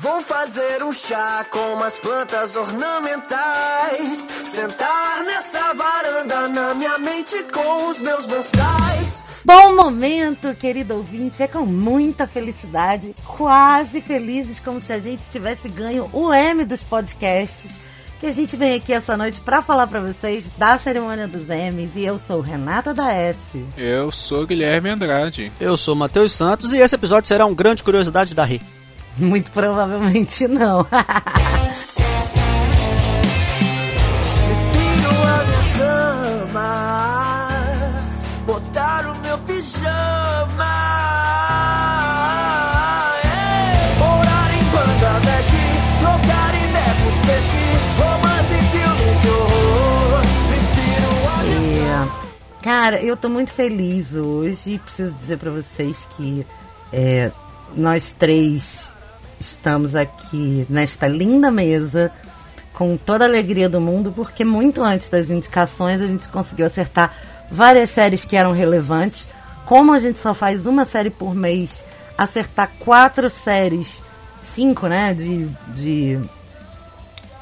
Vou fazer um chá com umas plantas ornamentais. Sentar nessa varanda na minha mente com os meus bonsais. Bom momento, querido ouvinte. É com muita felicidade, quase felizes, como se a gente tivesse ganho o M dos podcasts. Que a gente vem aqui essa noite para falar para vocês da cerimônia dos M's. E eu sou Renata da S. Eu sou Guilherme Andrade. Eu sou Matheus Santos e esse episódio será um grande curiosidade da Ri. Muito provavelmente não. Respiro a minha cama, botar o meu pijama. É. Orar em Bangladesh, trocar ideia com os peixes, romance e filme de horror. Respiro a É, cara, eu tô muito feliz hoje. Preciso dizer pra vocês que é, nós três estamos aqui nesta linda mesa com toda a alegria do mundo, porque muito antes das indicações a gente conseguiu acertar várias séries que eram relevantes. Como a gente só faz uma série por mês, acertar quatro séries, cinco, né, de, de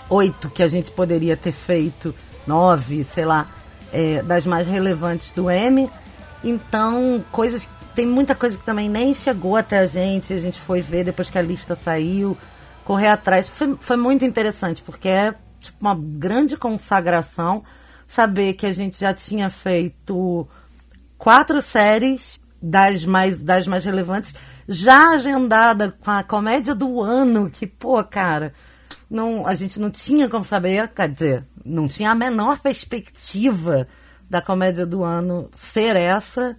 oito que a gente poderia ter feito, nove, sei lá, é, das mais relevantes do M. Então, coisas. Tem muita coisa que também nem chegou até a gente, a gente foi ver depois que a lista saiu, correr atrás. Foi, foi muito interessante, porque é tipo, uma grande consagração saber que a gente já tinha feito quatro séries das mais, das mais relevantes, já agendada com a comédia do ano, que, pô, cara, não, a gente não tinha como saber, quer dizer, não tinha a menor perspectiva da comédia do ano ser essa,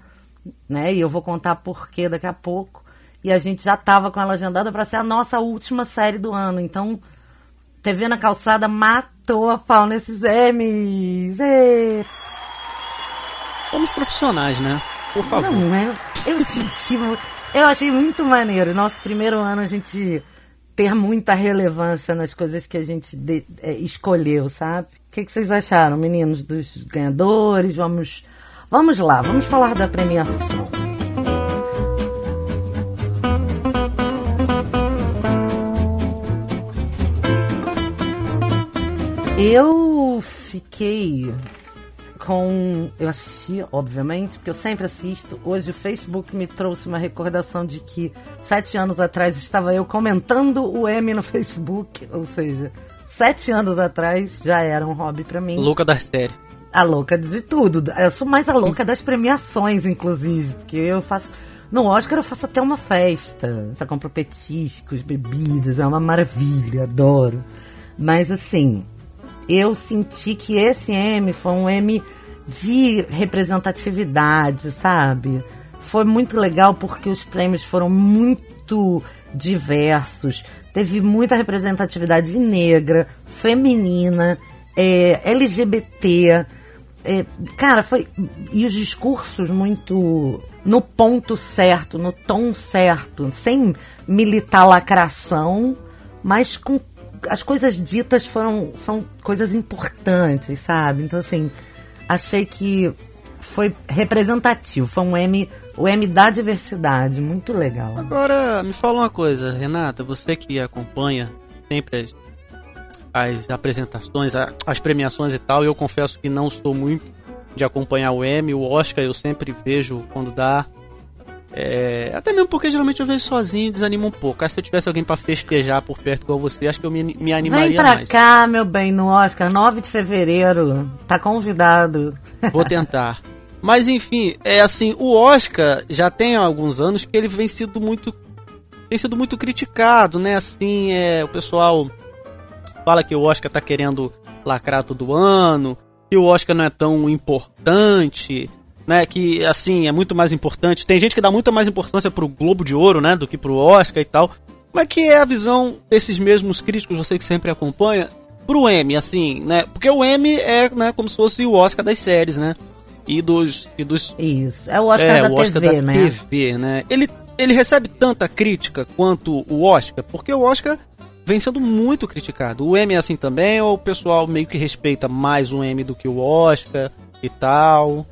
né? E eu vou contar por quê daqui a pouco. E a gente já estava com ela agendada para ser a nossa última série do ano. Então, TV na calçada matou a pau nesses M's. Ê! Somos profissionais, né? Por favor. Não, é? Eu senti. mu- Eu achei muito maneiro. Nosso primeiro ano a gente ter muita relevância nas coisas que a gente de- é, escolheu, sabe? O que, que vocês acharam, meninos, dos ganhadores? Vamos, vamos lá, vamos falar da premiação. Eu fiquei com. Eu assisti, obviamente, porque eu sempre assisto. Hoje o Facebook me trouxe uma recordação de que sete anos atrás estava eu comentando o M no Facebook. Ou seja, sete anos atrás já era um hobby pra mim. Louca das séries. A louca de tudo. Eu sou mais a louca das premiações, inclusive. Porque eu faço. No Oscar eu faço até uma festa. Só compro petiscos, bebidas, é uma maravilha, adoro. Mas assim, eu senti que esse M foi um M de representatividade, sabe? Foi muito legal porque os prêmios foram muito diversos. Teve muita representatividade negra, feminina, é, LGBT. É, cara, foi. E os discursos muito no ponto certo, no tom certo, sem militar lacração, mas com as coisas ditas foram são coisas importantes, sabe? Então assim, achei que foi representativo, foi um M, o M da diversidade, muito legal. Agora, me fala uma coisa, Renata, você que acompanha sempre as, as apresentações, a- as premiações e tal, eu confesso que não sou muito de acompanhar o M, o Oscar eu sempre vejo quando dá. É, até mesmo porque geralmente eu vejo sozinho e desanima um pouco. Aí se eu tivesse alguém pra festejar por perto igual você, acho que eu me, me Vem animaria pra mais. cá, meu bem, no Oscar, 9 de fevereiro, tá convidado. Vou tentar. Mas enfim, é assim, o Oscar já tem alguns anos que ele vem sido muito tem sido muito criticado, né? Assim, é, o pessoal fala que o Oscar tá querendo lacrar todo ano, que o Oscar não é tão importante, né? Que assim, é muito mais importante. Tem gente que dá muita mais importância pro Globo de Ouro, né, do que pro Oscar e tal. Mas que é a visão desses mesmos críticos, você que sempre acompanha, pro M, assim, né? Porque o M é, né, como se fosse o Oscar das séries, né? E dos e dos Isso, é o Oscar é, da o Oscar TV, da né? TV, né? Ele, ele recebe tanta crítica quanto o Oscar, porque o Oscar vem sendo muito criticado. O M é assim também, ou o pessoal meio que respeita mais o M do que o Oscar e tal?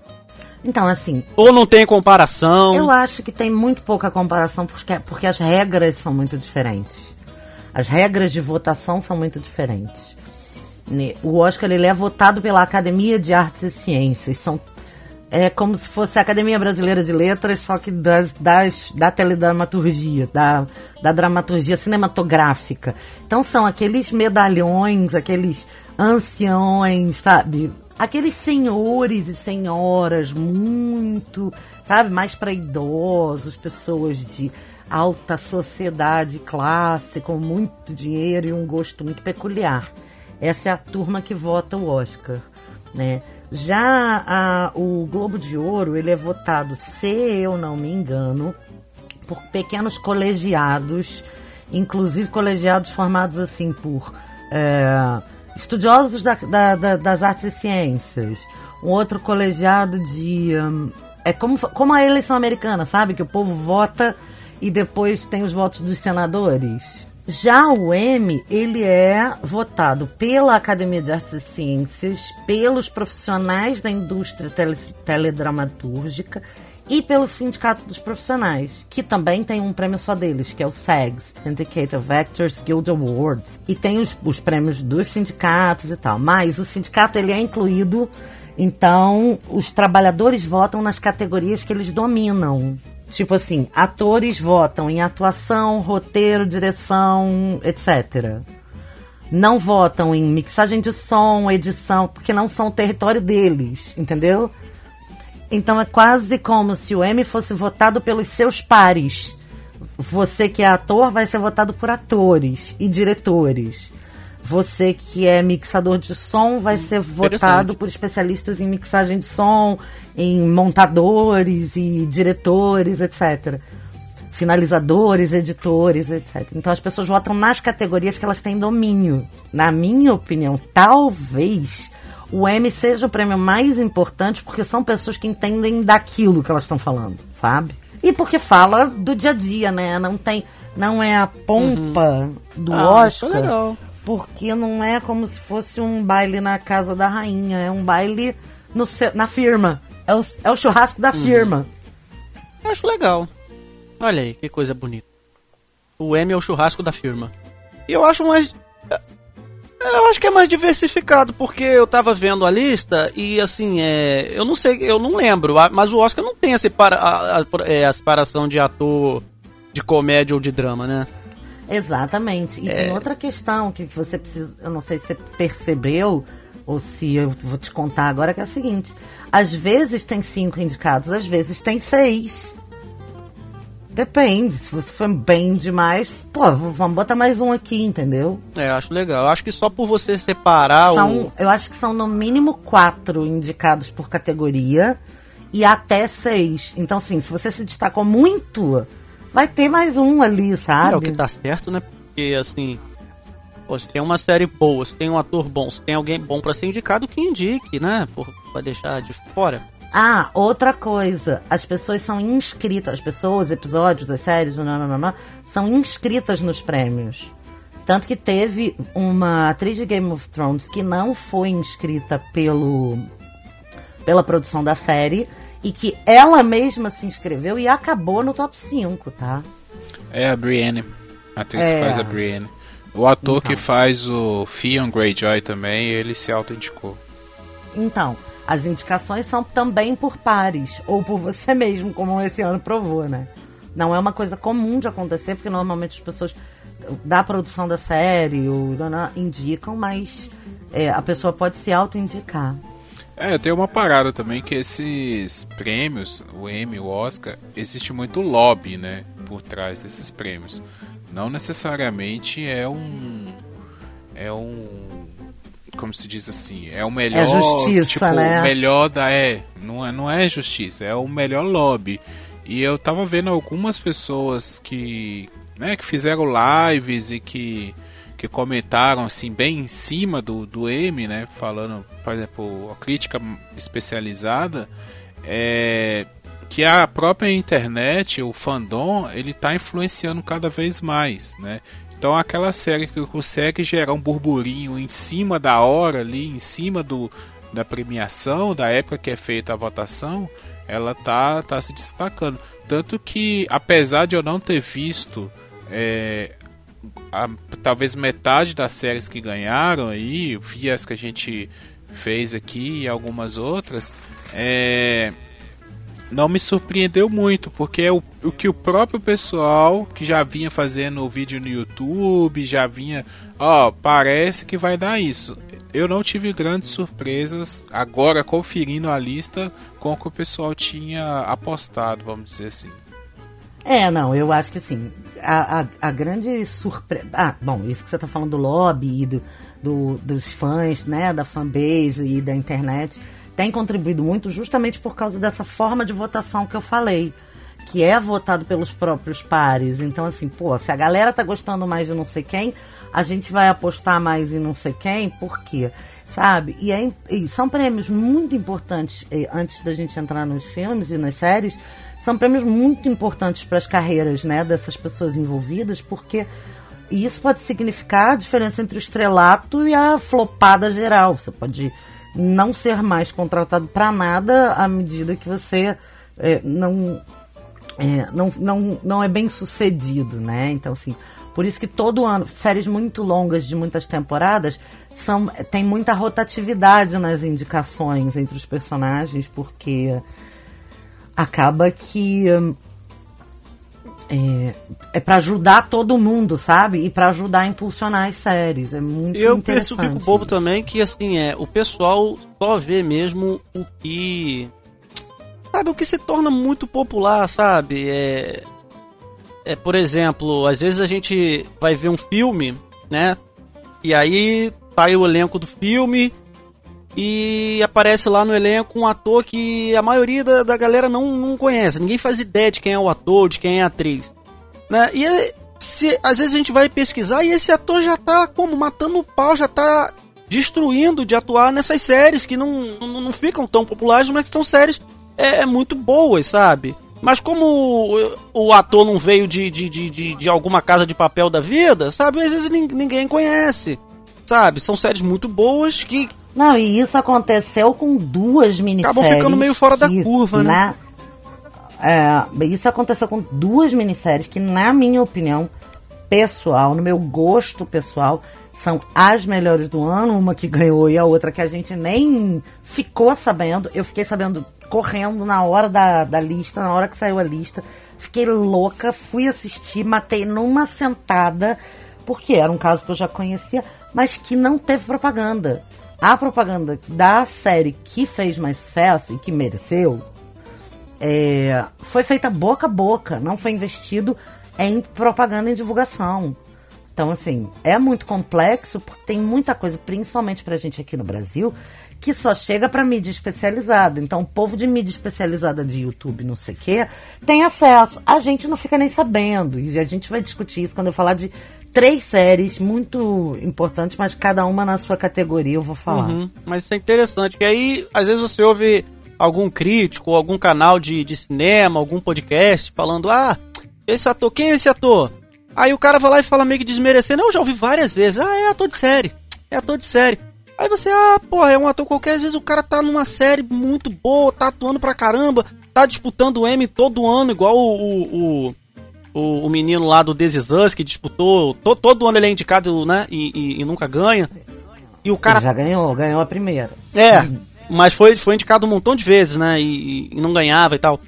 Então, assim, Ou não tem comparação? eu acho que tem muito pouca comparação porque, porque as regras são muito diferentes. as regras de votação são muito diferentes. O Oscar ele é votado pela Academia de Artes e Ciências. São é como se fosse a Academia Brasileira de Letras, só que das, das, da teledramaturgia, da, da dramaturgia cinematográfica. Então são aqueles medalhões, aqueles anciões, sabe? Aqueles senhores e senhoras muito, sabe, mais para idosos, pessoas de alta sociedade, classe, com muito dinheiro e um gosto muito peculiar. Essa é a turma que vota o Oscar, né? Já a- o Globo de Ouro, ele é votado, se eu não me engano, por pequenos colegiados, inclusive colegiados formados assim por é, estudiosos da- da- da- das artes e ciências, um outro colegiado de hum, é como como a eleição americana, sabe que o povo vota e depois tem os votos dos senadores. Já o M, ele é votado pela Academia de Artes e Ciências, pelos profissionais da indústria tele, teledramatúrgica e pelo Sindicato dos Profissionais, que também tem um prêmio só deles, que é o SAGs, Syndicate of Actors Guild Awards. E tem os, os prêmios dos sindicatos e tal. Mas o sindicato ele é incluído, então os trabalhadores votam nas categorias que eles dominam. Tipo assim, atores votam em atuação, roteiro, direção, etc. Não votam em mixagem de som, edição, porque não são o território deles, entendeu? Então é quase como se o M fosse votado pelos seus pares. Você que é ator vai ser votado por atores e diretores. Você que é mixador de som vai ser votado por especialistas em mixagem de som, em montadores e diretores, etc. Finalizadores, editores, etc. Então as pessoas votam nas categorias que elas têm domínio. Na minha opinião, talvez o M seja o prêmio mais importante porque são pessoas que entendem daquilo que elas estão falando, sabe? E porque fala do dia a dia, né? Não tem, não é a pompa do Ah, é Oscar, legal. Porque não é como se fosse um baile na casa da rainha, é um baile no na firma. É o, é o churrasco da firma. Eu acho legal. Olha aí, que coisa bonita. O M é o churrasco da firma. E eu acho mais. Eu acho que é mais diversificado, porque eu tava vendo a lista e assim, é, eu não sei, eu não lembro, mas o Oscar não tem a, separa, a, a- é, a separação de ator de comédia ou de drama, né? Exatamente. E tem outra questão que você precisa. Eu não sei se você percebeu, ou se eu vou te contar agora, que é a seguinte: às vezes tem cinco indicados, às vezes tem seis. Depende. Se você for bem demais, pô, vamos botar mais um aqui, entendeu? É, eu acho legal. Eu acho que só por você separar São, o. eu acho que são no mínimo quatro indicados por categoria e até seis. Então, assim, se você se destacou muito, vai ter mais um ali, sabe? É o que tá certo, né? Porque assim. Pô, se tem uma série boa, se tem um ator bom, se tem alguém bom pra ser indicado, que indique, né? Por, pra deixar de fora. Ah, outra coisa. As pessoas são inscritas. As pessoas, episódios, as séries, não, não, não, não, são inscritas nos prêmios. Tanto que teve uma atriz de Game of Thrones que não foi inscrita pelo pela produção da série e que ela mesma se inscreveu e acabou no top 5, tá? É a Brienne. A atriz É. que faz a Brienne. O ator Então. que faz o Theon Greyjoy também, ele se auto-indicou. Então, as indicações são também por pares, ou por você mesmo, como esse ano provou, né? Não é uma coisa comum de acontecer, porque normalmente as pessoas da produção da série ou indicam, mas é, a pessoa pode se auto-indicar. É, tem uma parada também que esses prêmios, o Emmy, o Oscar, existe muito lobby, né, por trás desses prêmios. Não necessariamente é um é um como se diz assim, é o melhor, É justiça, tipo, né? o melhor da é, não é, não é justiça, é o melhor lobby. E eu tava vendo algumas pessoas que, né, que fizeram lives e que que comentaram assim bem em cima do, do M, né, falando, por exemplo, a crítica especializada, é, que a própria internet, o fandom, ele está influenciando cada vez mais, né? Então aquela série que consegue gerar um burburinho em cima da hora ali, em cima do, da premiação, da época que é feita a votação, ela tá, tá se destacando. Tanto que, apesar de eu não ter visto é, a- talvez metade das séries que ganharam aí, vi as que a gente fez aqui e algumas outras, é, não me surpreendeu muito, porque é o, o que o próprio pessoal que já vinha fazendo vídeo no YouTube, já vinha, ó, parece que vai dar isso. Eu não tive grandes surpresas agora conferindo a lista com o que o pessoal tinha apostado, vamos dizer assim. É, não, eu acho que assim, a, a, a grande surpresa. Ah, bom, isso que você tá falando do lobby e do, do- dos fãs, né, da fanbase e da internet, tem contribuído muito justamente por causa dessa forma de votação que eu falei. Que é votado pelos próprios pares. Então, assim, pô, se a galera tá gostando mais de não sei quem, a gente vai apostar mais em não sei quem, por quê? Sabe? E, é e são prêmios muito importantes, eh, antes da gente entrar nos filmes e nas séries, são prêmios muito importantes para as carreiras né, dessas pessoas envolvidas, porque isso pode significar a diferença entre o estrelato e a flopada geral. Você pode não ser mais contratado para nada à medida que você eh, não é, não, não, não é bem sucedido, né? Então, assim, por isso que todo ano, séries muito longas de muitas temporadas, são, tem muita rotatividade nas indicações entre os personagens, porque acaba que hum, é, é para ajudar todo mundo, sabe? E para ajudar a impulsionar as séries. É muito Eu penso, interessante. fico bobo também que assim é, o pessoal só vê mesmo o que sabe o que se torna muito popular, sabe? É, é por exemplo, às vezes a gente vai ver um filme, né? E aí tá aí o elenco do filme e aparece lá no elenco um ator que a maioria da, da galera não, não conhece. Ninguém faz ideia de quem é o ator, de quem é a atriz. Né? E é- se, às vezes a gente vai pesquisar e esse ator já tá como matando o pau, já tá destruindo de atuar nessas séries que não, não, não ficam tão populares, mas que são séries é, muito boas, sabe? Mas como o, o ator não veio de, de, de, de, de alguma casa de papel da vida, sabe? Às vezes nin- ninguém conhece, sabe? São séries muito boas que Não, e isso aconteceu com duas minisséries. Acabam ficando meio fora da curva, né? na- É, isso aconteceu com duas minisséries que, na minha opinião pessoal, no meu gosto pessoal, são as melhores do ano. Uma que ganhou e a outra que a gente nem ficou sabendo. Eu fiquei sabendo correndo na hora da, da lista, na hora que saiu a lista. Fiquei louca, fui assistir, matei numa sentada, porque era um caso que eu já conhecia, mas que não teve propaganda. A propaganda da série que fez mais sucesso e que mereceu é, foi feita boca a boca, não foi investido em propaganda e divulgação. Então, assim, é muito complexo porque tem muita coisa, principalmente pra gente aqui no Brasil, que só chega pra mídia especializada. Então, o povo de mídia especializada de YouTube, não sei o quê, tem acesso. A gente não fica nem sabendo. E a gente vai discutir isso quando eu falar de três séries muito importantes, mas cada uma na sua categoria eu vou falar. Uhum, mas isso é interessante, que aí às vezes você ouve algum crítico, algum canal de, de cinema, algum podcast falando, ah, esse ator, quem é esse ator? Aí o cara vai lá e fala meio que desmerecendo, eu já ouvi várias vezes, ah, é ator de série, é ator de série. Aí você, ah, porra, é um ator qualquer, às vezes o cara tá numa série muito boa, tá atuando pra caramba, tá disputando o M todo ano, igual o, o, o, o, o menino lá do This Is Us, que disputou, to, todo ano ele é indicado, né, e, e- e nunca ganha. E o cara já ganhou, ganhou a primeira. é, mas foi, foi indicado um montão de vezes, né? E, e não ganhava e tal.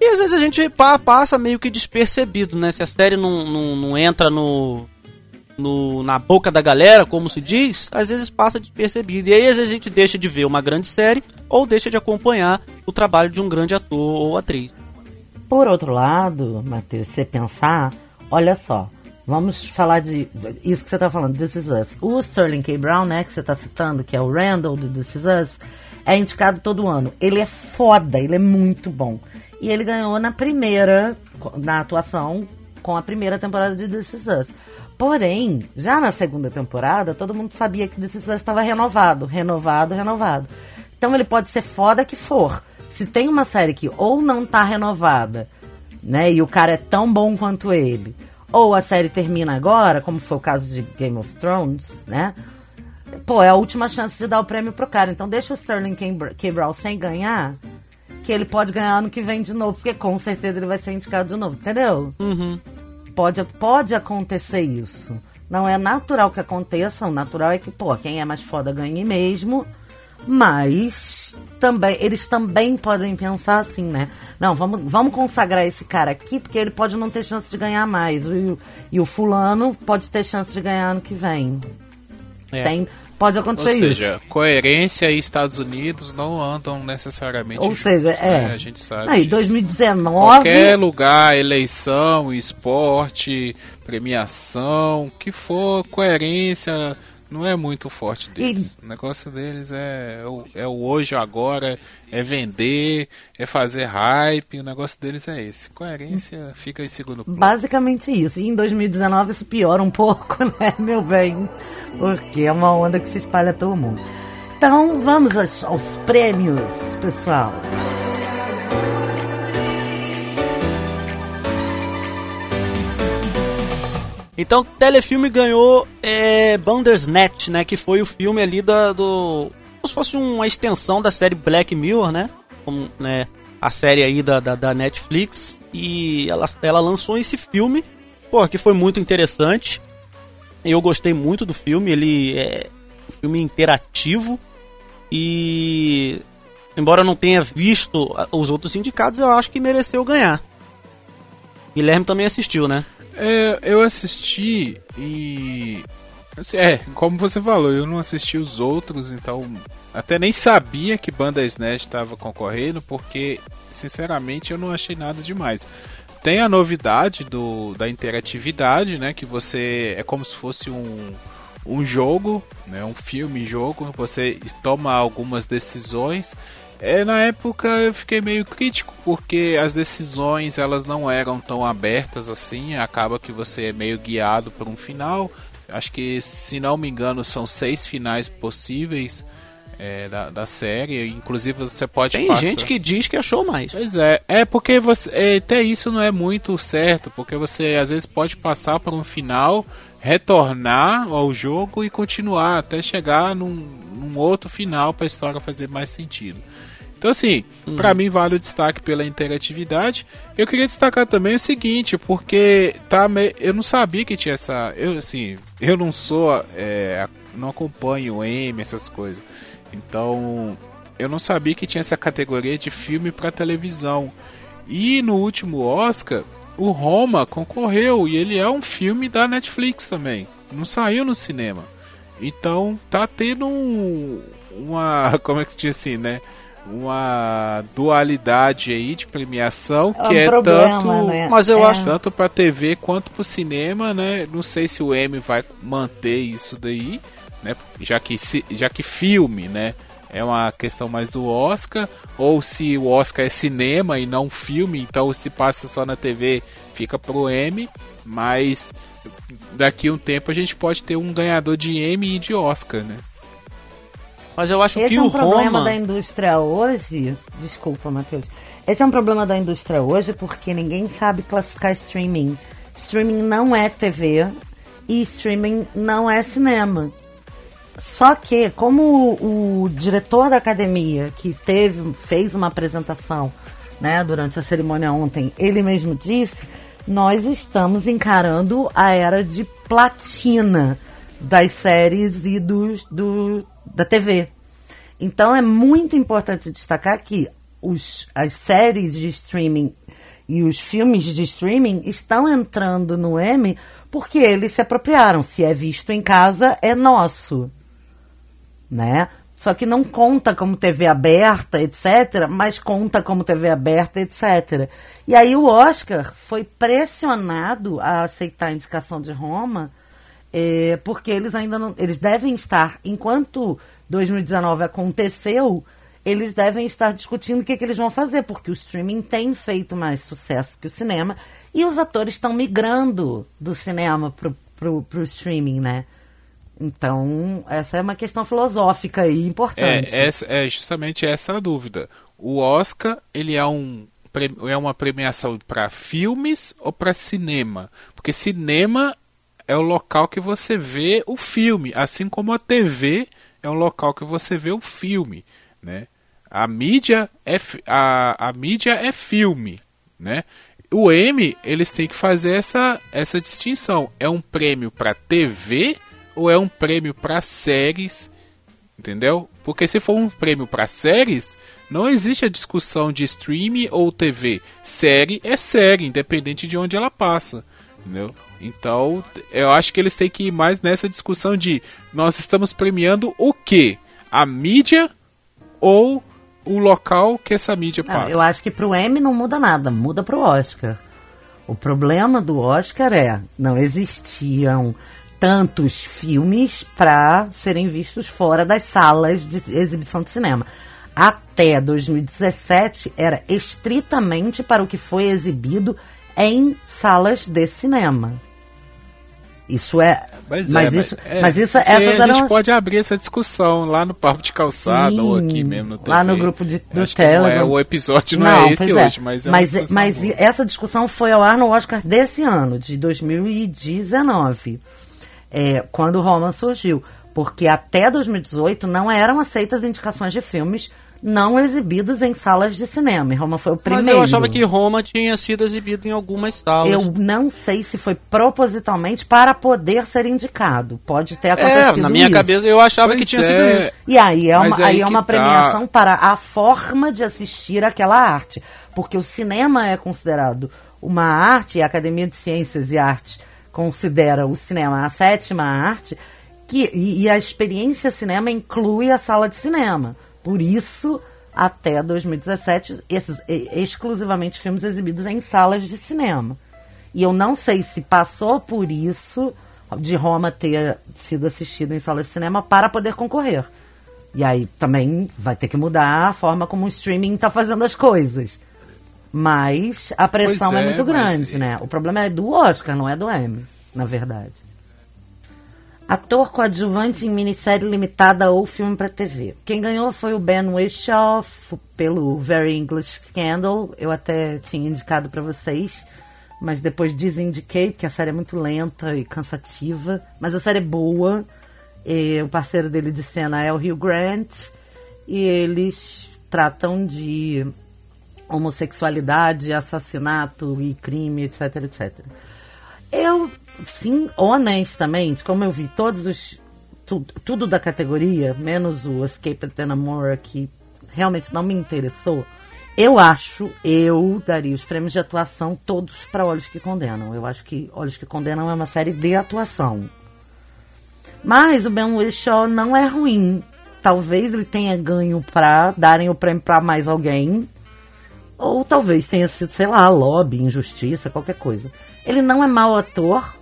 E às vezes a gente pa- passa meio que despercebido, né? Se a série não, não, não entra no, no, na boca da galera, como se diz, às vezes passa despercebido. E aí às vezes a gente deixa de ver uma grande série ou deixa de acompanhar o trabalho de um grande ator ou atriz. Por outro lado, Matheus, você pensar, olha só, vamos falar de isso que você tá falando, This Is Us. O Sterling K. Brown, né, que você tá citando, que é o Randall do This Is Us, é indicado todo ano. Ele é foda, ele é muito bom. E ele ganhou na primeira, na atuação, com a primeira temporada de This Is Us. Porém, já na segunda temporada, todo mundo sabia que This Is Us estava renovado, renovado, renovado. Então ele pode ser foda que for. Se tem uma série que ou não tá renovada, né, e o cara é tão bom quanto ele, ou a série termina agora, como foi o caso de Game of Thrones, né? Pô, é a última chance de dar o prêmio pro cara. Então deixa o Sterling K. Brown sem ganhar, que ele pode ganhar ano que vem de novo, porque com certeza ele vai ser indicado de novo, entendeu? pode, pode acontecer isso. Não é natural que aconteça, o natural é que, pô, quem é mais foda ganhe mesmo. Mas também eles também podem pensar assim, né? Não, vamos, vamos consagrar esse cara aqui, porque ele pode não ter chance de ganhar mais. E, o- e o fulano pode ter chance de ganhar ano que vem. É. Tem, pode Ou acontecer isso. seja, coerência e Estados Unidos não andam necessariamente Ou juntos, seja, é. né? A gente sabe. Aí, disso. 2019. Qualquer lugar, eleição, esporte, premiação, que for, coerência não é muito forte deles. O negócio deles é, o- é o hoje, agora, é vender, é fazer hype, o negócio deles é esse. Coerência fica em segundo plano. Basicamente isso. E em 2019 isso piora um pouco, né, meu bem? Porque é uma onda que se espalha pelo mundo. Então vamos aos, aos prêmios, pessoal. Então, Telefilme ganhou é, Bandersnatch, né? Que foi o filme ali da, do... Como se fosse uma extensão da série Black Mirror, né? Como, né a série aí da, da, da Netflix. E ela, ela lançou esse filme, pô, que foi muito interessante. Eu gostei muito do filme, ele é um filme interativo. E... Embora eu não tenha visto os outros indicados, eu acho que mereceu ganhar. Guilherme também assistiu, né? É, eu assisti e. assim, É, como você falou, eu não assisti os outros, então até nem sabia que Banda Snatch estava concorrendo, porque sinceramente eu não achei nada demais. Tem a novidade do, da interatividade, né? Que você é como se fosse um, um jogo, né, um filme-jogo, você toma algumas decisões. É, na época eu fiquei meio crítico porque as decisões elas não eram tão abertas assim, acaba que você é meio guiado por um final. Acho que se não me engano são seis finais possíveis é, da, da série, inclusive você pode Tem passar- gente que diz que achou mais. Pois é, é porque você. é, até isso não é muito certo, porque você às vezes pode passar por um final, retornar ao jogo e continuar até chegar num, num outro final para a história fazer mais sentido. Então, assim, pra mim vale o destaque pela interatividade. Eu queria destacar também o seguinte, porque tá me... eu não sabia que tinha essa. Eu, assim, eu não sou. é, não acompanho o M, essas coisas. Então, eu não sabia que tinha essa categoria de filme para televisão. E no último Oscar, o Roma concorreu e ele é um filme da Netflix também. Não saiu no cinema. Então tá tendo um- uma, como é que se diz assim, né? Uma dualidade aí de premiação É um que é problema, tanto né? Mas eu É. acho- tanto para TV quanto para o cinema, né? Não sei se o M vai manter isso daí, né? Já que se- já que filme, né? É uma questão mais do Oscar, ou se o Oscar é cinema e não filme, então se passa só na TV, fica pro M, mas daqui a um tempo a gente pode ter um ganhador de M e de Oscar, né? Mas eu acho Esse que é o um problema Roma. da indústria hoje. Desculpa, Matheus. Esse é um problema da indústria hoje porque ninguém sabe classificar streaming. Streaming não é TV e streaming não é cinema. Só que, como o, o diretor da academia, que teve, fez uma apresentação né, durante a cerimônia ontem, ele mesmo disse, nós estamos encarando a era de platina das séries e dos, do, da TV. Então é muito importante destacar que os, as séries de streaming e os filmes de streaming estão entrando no M porque eles se apropriaram. Se é visto em casa, é nosso né? Só que não conta como TV aberta, etc., mas conta como TV aberta, etc. E aí o Oscar foi pressionado a aceitar a indicação de Roma, eh, porque eles ainda não. Eles devem estar, enquanto 2019 aconteceu, eles devem estar discutindo o que, que eles vão fazer, porque o streaming tem feito mais sucesso que o cinema, e os atores estão migrando do cinema pro, pro streaming, né? Então, essa é uma questão filosófica e importante. É, é justamente essa a dúvida. O Oscar, ele é um é uma premiação para filmes ou para cinema? Porque cinema é o local que você vê o filme, assim como a TV é o local que você vê o filme, né? A mídia é a, a mídia é filme, né? o M, eles têm que fazer essa, essa distinção. É um prêmio para TV ou é um prêmio para séries? Entendeu? Porque se for um prêmio para séries, não existe a discussão de streaming ou TV. Série é série, independente de onde ela passa. Entendeu? Então, eu acho que eles têm que ir mais nessa discussão de nós estamos premiando o que? A mídia ou o local que essa mídia passa? eu acho que pro M não muda nada, muda pro Oscar. O problema do Oscar é não existiam tantos filmes para serem vistos fora das salas de exibição de cinema. Até 2017 era estritamente para o que foi exibido em salas de cinema. Isso é. Mas, mas, é, isso, é, mas isso, essas a eram gente pode abrir essa discussão lá no papo de calçada Sim, ou aqui mesmo no TV. lá no grupo de- do não é, Telegram. o episódio não, é esse hoje, mas é mas, mas boa. essa discussão foi ao ar no Oscar desse ano, de 2019, é, quando Roma surgiu. Porque até 2018 não eram aceitas indicações de filmes não exibidos em salas de cinema. E Roma foi o primeiro. Mas eu achava que Roma tinha sido exibido em algumas salas. Eu não sei se foi propositalmente para poder ser indicado. Pode ter é, acontecido na minha isso. cabeça eu achava Pois que tinha é. sido isso. E aí é Mas uma, aí aí é uma tá. premiação para a forma de assistir aquela arte. Porque o cinema é considerado uma arte, e a Academia de Ciências e Artes considera o cinema a sétima arte, que, e, e a experiência cinema inclui a sala de cinema. Por isso, até 2017, esses, exclusivamente filmes exibidos em salas de cinema. E eu não sei se passou por isso de Roma ter sido assistido em salas de cinema para poder concorrer. E aí também vai ter que mudar a forma como o streaming está fazendo as coisas. Mas a pressão é, é, muito mas- grande, né? O problema é do Oscar, não é do Emmy, na verdade. Ator coadjuvante em minissérie limitada ou filme para TV. Quem ganhou foi o Ben Whishaw pelo Very English Scandal. Eu até tinha indicado para vocês, mas depois desindiquei porque a série é muito lenta e cansativa. Mas a série é boa. E o parceiro dele de cena é o Hugh Grant e eles tratam de homossexualidade, assassinato e crime, etc, etc. Eu, sim, honestamente, como eu vi todos os. tu- tudo da categoria, menos o Escape at Denamora, que realmente não me interessou, eu acho, eu daria os prêmios de atuação todos para Olhos que Condenam. Eu acho que Olhos que Condenam é uma série de atuação. Mas o Ben Whishaw não é ruim. Talvez ele tenha ganho pra darem o prêmio pra mais alguém. Ou talvez tenha sido, sei lá, lobby, injustiça, qualquer coisa. Ele não é mau ator.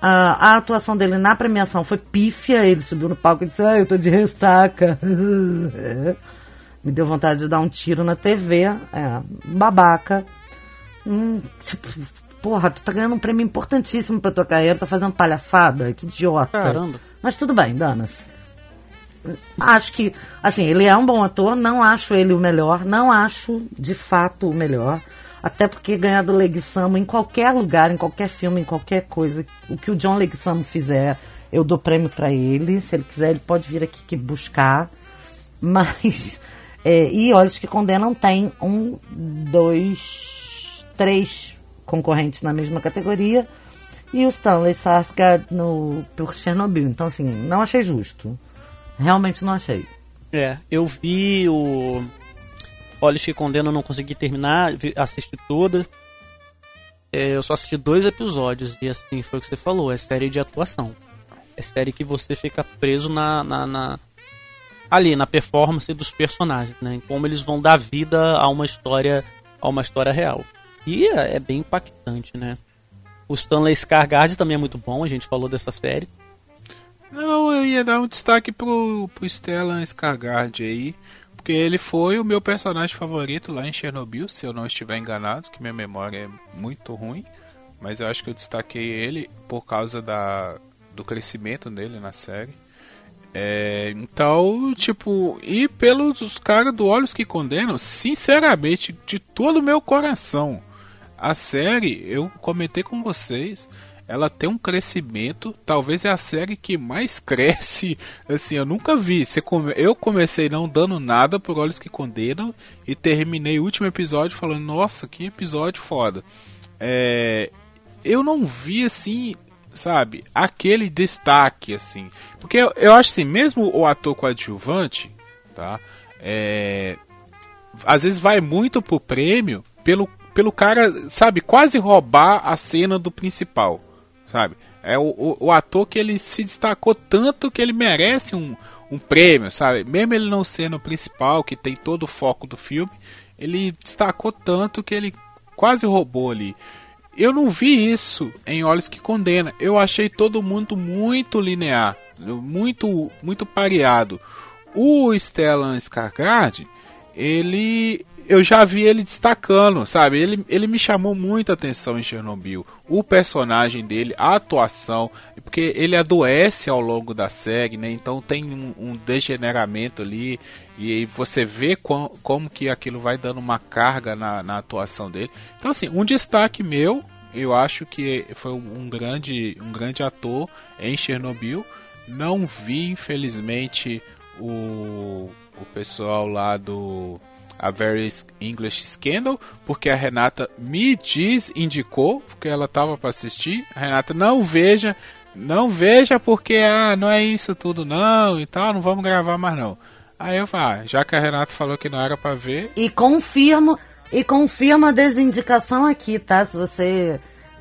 A, a atuação dele na premiação foi pífia. Ele subiu no palco e disse: Ah, eu tô de ressaca. Me deu vontade de dar um tiro na TV. É, babaca. Hum, tipo, porra, tu tá ganhando um prêmio importantíssimo pra tua carreira, tá fazendo palhaçada, que idiota. Caramba. Mas tudo bem, dana-se. Acho que, assim, ele é um bom ator, não acho ele o melhor, não acho de fato o melhor. Até porque ganhar do Leguizamo em qualquer lugar, em qualquer filme, em qualquer coisa, o que o John Leguizamo fizer, eu dou prêmio pra ele. Se ele quiser, ele pode vir aqui que buscar. Mas, é, e Olhos que Condenam tem um, dois, três concorrentes na mesma categoria e o Stanley Skarsgård no por Chernobyl. Então assim, não achei justo. Realmente não achei. É, eu vi o Olhos que Condenam, não consegui terminar, assisti toda. É, eu só assisti dois episódios e assim, foi o que você falou, é série de atuação. É série que você fica preso na, na, na- ali, na performance dos personagens, né? Em como eles vão dar vida a uma história, a uma história real. E é, é bem impactante, né? O Stanley Skarsgård também é muito bom, a gente falou dessa série. Não, eu ia dar um destaque pro, pro Stellan Skarsgård aí, porque ele foi o meu personagem favorito lá em Chernobyl, se eu não estiver enganado, que minha memória é muito ruim, mas eu acho que eu destaquei ele por causa da, do crescimento dele na série. É, então, tipo, e pelos caras do Olhos que Condenam, sinceramente, de todo o meu coração, a série, eu comentei com vocês, ela tem um crescimento, talvez é a série que mais cresce, assim, eu nunca vi. Eu comecei não dando nada por Olhos que Condenam e terminei o último episódio falando, nossa, que episódio foda. é, eu não vi assim, sabe, aquele destaque assim. Porque eu, eu acho assim, mesmo o ator coadjuvante, tá? É, às vezes vai muito pro prêmio pelo, pelo cara, sabe, quase roubar a cena do principal, sabe? É o, o, o, ator que ele se destacou tanto que ele merece um, um prêmio, sabe? Mesmo ele não sendo o principal, que tem todo o foco do filme, ele destacou tanto que ele quase roubou ali. Eu não vi isso em Olhos que Condena. Eu achei todo mundo muito linear, muito muito pareado. O Stellan Skarsgård, ele eu já vi ele destacando, sabe? Ele, ele me chamou muita atenção em Chernobyl. O personagem dele, a atuação, porque ele adoece ao longo da série, né? Então tem um, um degeneramento ali e você vê com, como que aquilo vai dando uma carga na, na atuação dele. Então assim, um destaque meu, eu acho que foi um grande, um grande ator em Chernobyl. Não vi, infelizmente, o, o pessoal lá do a Very English Scandal, porque a Renata me diz, indicou, porque ela tava para assistir. A Renata, não veja, não veja porque ah, não é isso tudo não e tal, não vamos gravar mais não. Aí eu falo, ah, já que a Renata falou que não era para ver. E confirmo, e confirma a desindicação aqui, tá? Se você,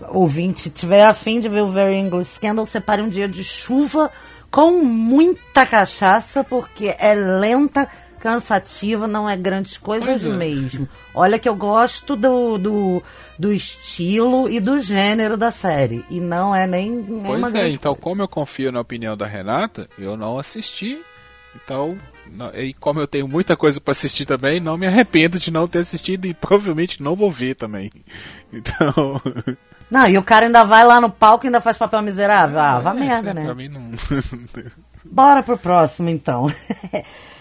ouvinte, tiver afim de ver o Very English Scandal, separe um dia de chuva com muita cachaça, porque é lenta cansativa, não é grandes coisas é. mesmo. Olha que eu gosto do, do, do, estilo e do gênero da série. E não é nem. Pois é, então, como eu confio na opinião da Renata, eu não assisti. Então, e como eu tenho muita coisa para assistir também, não me arrependo de não ter assistido e provavelmente não vou ver também. Então. Não, e o cara ainda vai lá no palco e ainda faz papel miserável. Ah, vá é, merda, né? Pra mim não. Bora pro próximo então.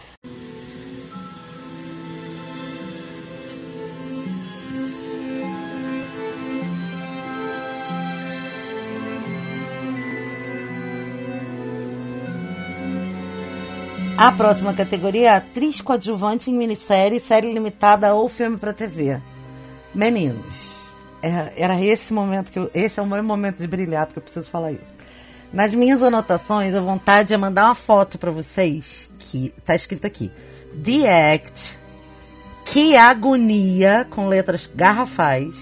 A próxima categoria é atriz coadjuvante em minissérie, série limitada ou filme para TV. Meninos, era, era esse momento que eu, esse é o meu momento de brilhar, porque eu preciso falar isso. Nas minhas anotações, a vontade é mandar uma foto para vocês que tá escrito aqui: The Act, que agonia com letras garrafais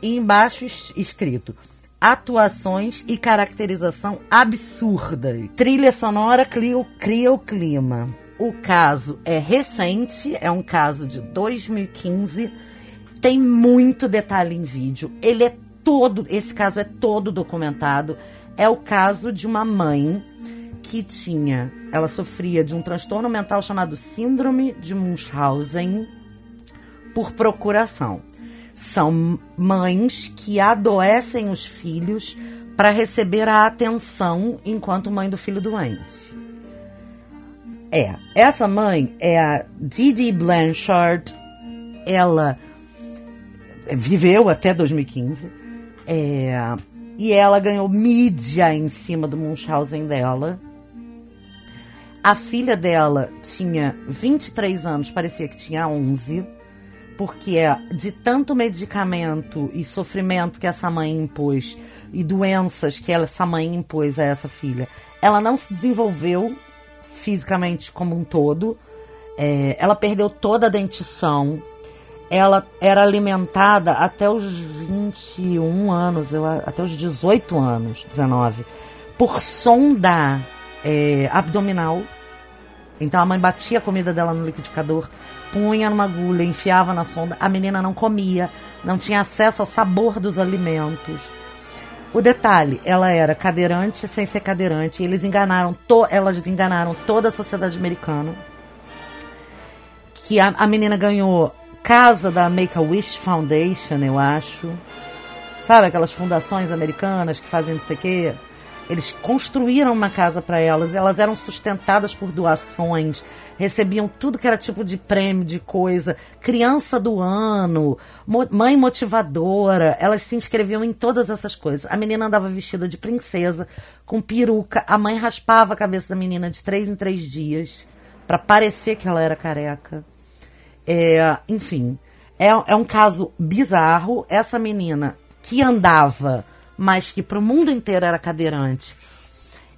e embaixo escrito atuações e caracterização absurda. Trilha sonora cria, cria o clima. O caso é recente, é um caso de 2015. Tem muito detalhe em vídeo. Ele é todo, esse caso é todo documentado. É o caso de uma mãe que tinha, ela sofria de um transtorno mental chamado síndrome de Munchausen por procuração. São mães que adoecem os filhos para receber a atenção enquanto mãe do filho doente. É, essa mãe é a Didi Blanchard. Ela viveu até 2015. É, e ela ganhou mídia em cima do Munchausen dela. A filha dela tinha 23 anos, parecia que tinha 11 porque é de tanto medicamento e sofrimento que essa mãe impôs e doenças que essa mãe impôs a essa filha, ela não se desenvolveu fisicamente como um todo. É, ela perdeu toda a dentição. Ela era alimentada até os 21 anos, eu, até os 18 anos, 19, por sonda é, abdominal. Então a mãe batia a comida dela no liquidificador punha numa agulha, enfiava na sonda. A menina não comia, não tinha acesso ao sabor dos alimentos. O detalhe, ela era cadeirante sem ser cadeirante. eles enganaram, elas enganaram toda a sociedade americana. Que a, a menina ganhou casa da Make-A-Wish Foundation, eu acho. Sabe aquelas fundações americanas que fazem não sei o quê? Eles construíram uma casa para elas, elas eram sustentadas por doações, recebiam tudo que era tipo de prêmio, de coisa. Criança do ano, mo mãe motivadora, elas se inscreviam em todas essas coisas. A menina andava vestida de princesa, com peruca, a mãe raspava a cabeça da menina de três em três dias, para parecer que ela era careca. É, enfim, é, é um caso bizarro. Essa menina que andava, mas que para o mundo inteiro era cadeirante,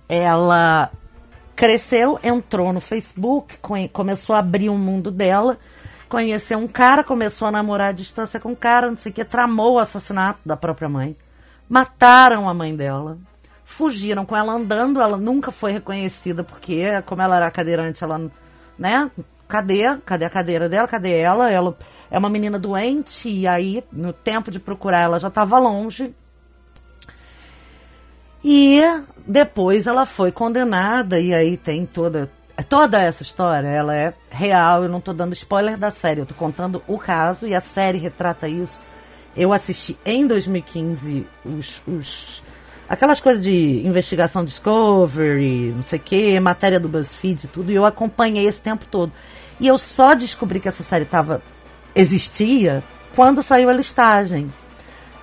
ela cresceu, entrou no Facebook, começou a abrir o mundo dela, conheceu um cara, começou a namorar à distância com um cara, não sei o que, tramou o assassinato da própria mãe. Mataram a mãe dela. Fugiram com ela andando, ela nunca foi reconhecida, porque, como ela era cadeirante, ela, né? Cadê? Cadê a cadeira dela? Cadê ela? Ela é uma menina doente, e aí, no tempo de procurar, ela já estava longe. E depois ela foi condenada, e aí tem toda. Toda essa história, ela é real, eu não tô dando spoiler da série, eu tô contando o caso e a série retrata isso. Eu assisti em 2015 os, os aquelas coisas de investigação Discovery, não sei o matéria do BuzzFeed e tudo, e eu acompanhei esse tempo todo. E eu só descobri que essa série tava, existia quando saiu a listagem.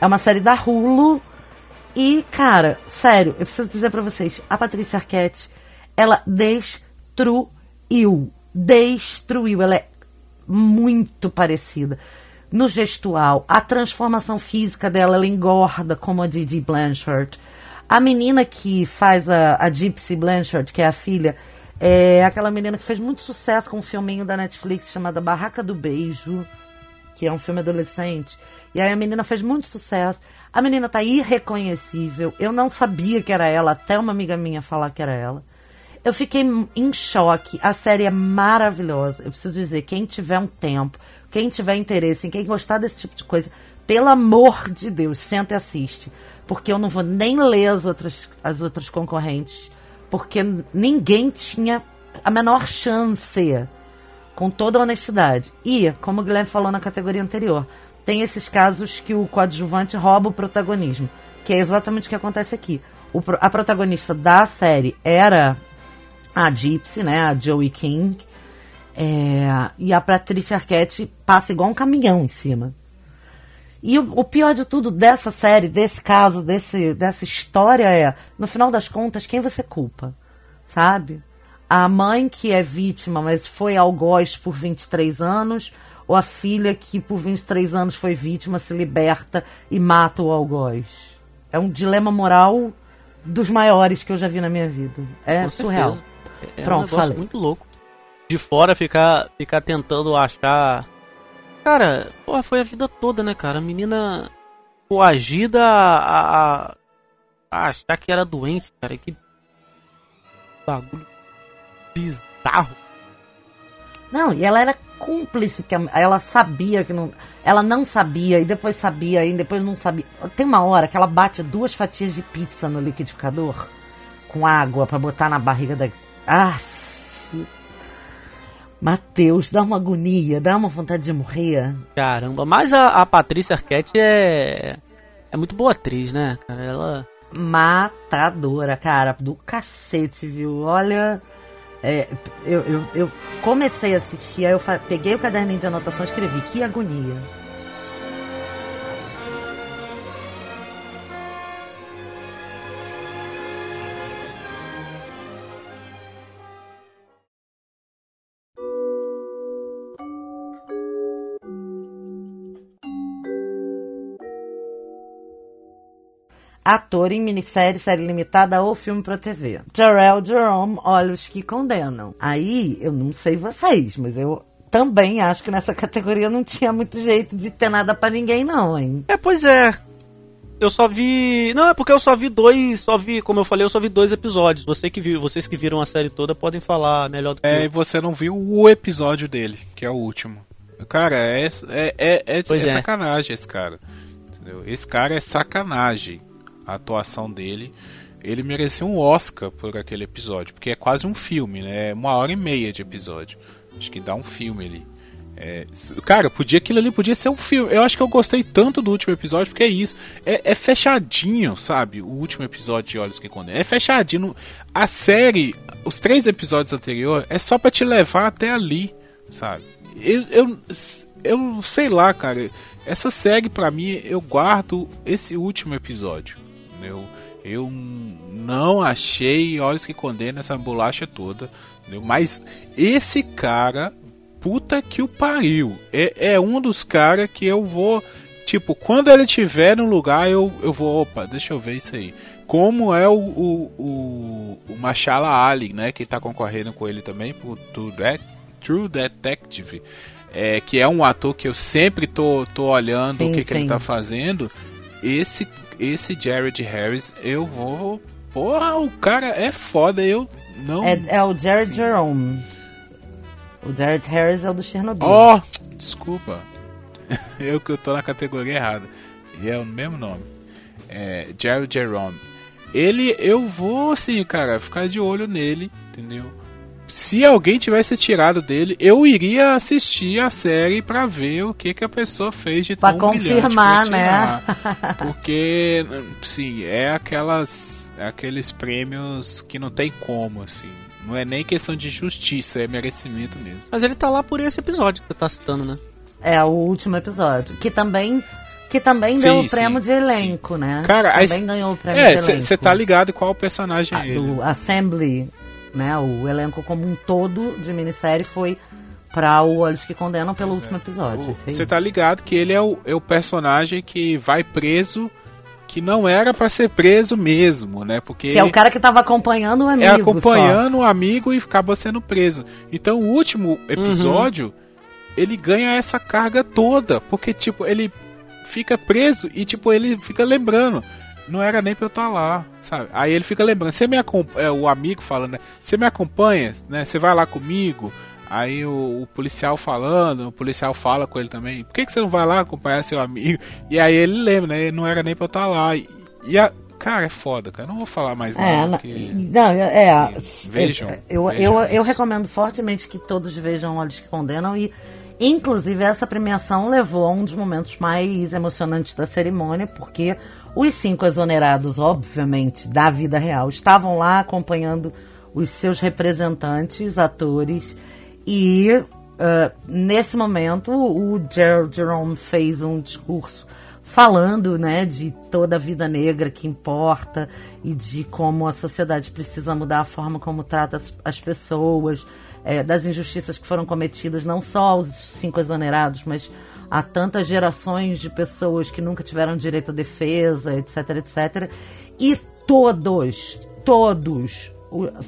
É uma série da Hulu, e, cara, sério, eu preciso dizer pra vocês, a Patrícia Arquette, ela destruiu. Destruiu. Ela é muito parecida. No gestual, a transformação física dela, ela engorda como a Didi Blanchard. A menina que faz a, a Gypsy Blanchard, que é a filha, é aquela menina que fez muito sucesso com um filminho da Netflix chamado Barraca do Beijo que é um filme adolescente. E aí a menina fez muito sucesso. A menina tá irreconhecível. Eu não sabia que era ela, até uma amiga minha falar que era ela. Eu fiquei em choque. A série é maravilhosa. Eu preciso dizer, quem tiver um tempo, quem tiver interesse em quem gostar desse tipo de coisa, pelo amor de Deus, senta e assiste. Porque eu não vou nem ler as outras, as outras concorrentes. Porque ninguém tinha a menor chance com toda honestidade. E, como o Guilherme falou na categoria anterior, tem esses casos que o coadjuvante rouba o protagonismo, que é exatamente o que acontece aqui. O, a protagonista da série era a Gypsy, né, a Joey King, é, e a Patrícia Arquette passa igual um caminhão em cima. E o, o pior de tudo dessa série, desse caso, desse, dessa história é, no final das contas, quem você culpa? Sabe? A mãe que é vítima, mas foi algoz por 23 anos, ou a filha que por 23 anos foi vítima, se liberta e mata o algoz? É um dilema moral dos maiores que eu já vi na minha vida. É Com surreal. certeza. É um Pronto, negócio falei. muito louco. De fora ficar, ficar tentando achar. Cara, porra, foi a vida toda, né, cara? A menina coagida a, a, a achar que era doente, cara. Que bagulho bizarro. Não, e ela era cúmplice, que ela sabia que não. Ela não sabia, e depois sabia, e depois não sabia. Tem uma hora que ela bate duas fatias de pizza no liquidificador com água pra botar na barriga da. Ah! Matheus, dá uma agonia, dá uma vontade de morrer. Caramba, mas a, a Patrícia Arquette é. É muito boa atriz, né, cara? Ela. matadora, cara, do cacete, viu? Olha, é, eu, eu, eu comecei a assistir, aí eu peguei o caderninho de anotação e escrevi, que agonia. Ator em minissérie, série limitada ou filme pra TV. Jarrell Jerome, Olhos que Condenam. Aí, eu não sei vocês, mas eu também acho que nessa categoria não tinha muito jeito de ter nada pra ninguém, não, hein? É, pois é. Eu só vi. Não, é porque eu só vi dois. Só vi, como eu falei, eu só vi dois episódios. Você que viu, vocês que viram a série toda podem falar melhor do que É, e eu. você não viu o episódio dele, que é o último. Cara, é, é, é, é, é é. sacanagem esse cara. Entendeu? Esse cara é sacanagem. A atuação dele. Ele merecia um Oscar por aquele episódio, porque é quase um filme, né? É uma hora e meia de episódio. Acho que dá um filme ali. É, cara, podia aquilo ali podia ser um filme. Eu acho que eu gostei tanto do último episódio porque é isso. É, é fechadinho, sabe? O último episódio de Olhos que Condenam. É fechadinho. A série, os três episódios anteriores, é só pra te levar até ali, sabe? Eu, eu, eu sei lá, cara. Essa série, pra mim, eu guardo esse último episódio. Eu, eu não achei Olhos que Condenam essa bolacha toda. entendeu? Mas esse cara puta que o pariu. É, é um dos caras que eu vou tipo, quando ele estiver no lugar, eu, eu vou, opa, deixa eu ver isso aí. Como é o, o, o, o Machala Ali, né? Que tá concorrendo com ele também por True, Det True Detective. É, que é um ator que eu sempre tô, tô olhando Sim, o que, que ele tá fazendo. Esse, esse Jared Harris, eu vou. Porra, o cara é foda, eu não. É, é o Jared Sim. Jerome. O Jared Harris é o do Chernobyl. Ó, oh, desculpa. eu que eu tô na categoria errada. E é o mesmo nome. É Jared Jerome. Ele, eu vou assim, cara, ficar de olho nele, entendeu? Se alguém tivesse tirado dele, eu iria assistir a série pra ver o que que a pessoa fez de Pra tão brilhante confirmar, né? Porque, sim, é aquelas, é aqueles prêmios que não tem como, assim. Não é nem questão de justiça, é merecimento mesmo. Mas ele tá lá por esse episódio que você tá citando, né? É o último episódio. Que também, que também Sim, deu o sim, prêmio de elenco, né? Cara, a também es- ganhou o prêmio É, de elenco. você tá ligado qual personagem Ah, é ele. do Assembly, né? O elenco como um todo de minissérie foi pra o Olhos que Condenam pelo último episódio. isso aí. Você tá ligado que ele é o, é o personagem que vai preso, que não era pra ser preso mesmo, né? Porque Que é o cara que tava acompanhando o amigo. é acompanhando o amigo e acabou sendo preso. Então o último episódio, ele ganha essa carga toda, porque tipo, ele fica preso e tipo, ele fica lembrando, não era nem pra eu estar lá, sabe? Aí ele fica lembrando, você me acompanha, é, o amigo falando, né? Você me acompanha, né? Você vai lá comigo? Aí o, o policial falando, o policial fala com ele também, por que, que você não vai lá acompanhar seu amigo? E aí ele lembra, né? Não era nem pra eu estar lá. E, e a, cara, é foda, cara. Não vou falar mais É, nada. na- porque- não, é. Vejam, Eu, vejam eu, eu recomendo fortemente que todos vejam Olhos que Condenam e, inclusive, essa premiação levou a um dos momentos mais emocionantes da cerimônia, porque os cinco exonerados, obviamente, da vida real, estavam lá acompanhando os seus representantes, atores, e ah, nesse momento o Gerald Jerome fez um discurso falando né, de toda a vida negra que importa e de como a sociedade precisa mudar a forma como trata as, as pessoas, é, das injustiças que foram cometidas, não só aos cinco exonerados, mas a tantas gerações de pessoas que nunca tiveram direito à defesa, etc, etc. E todos, todos,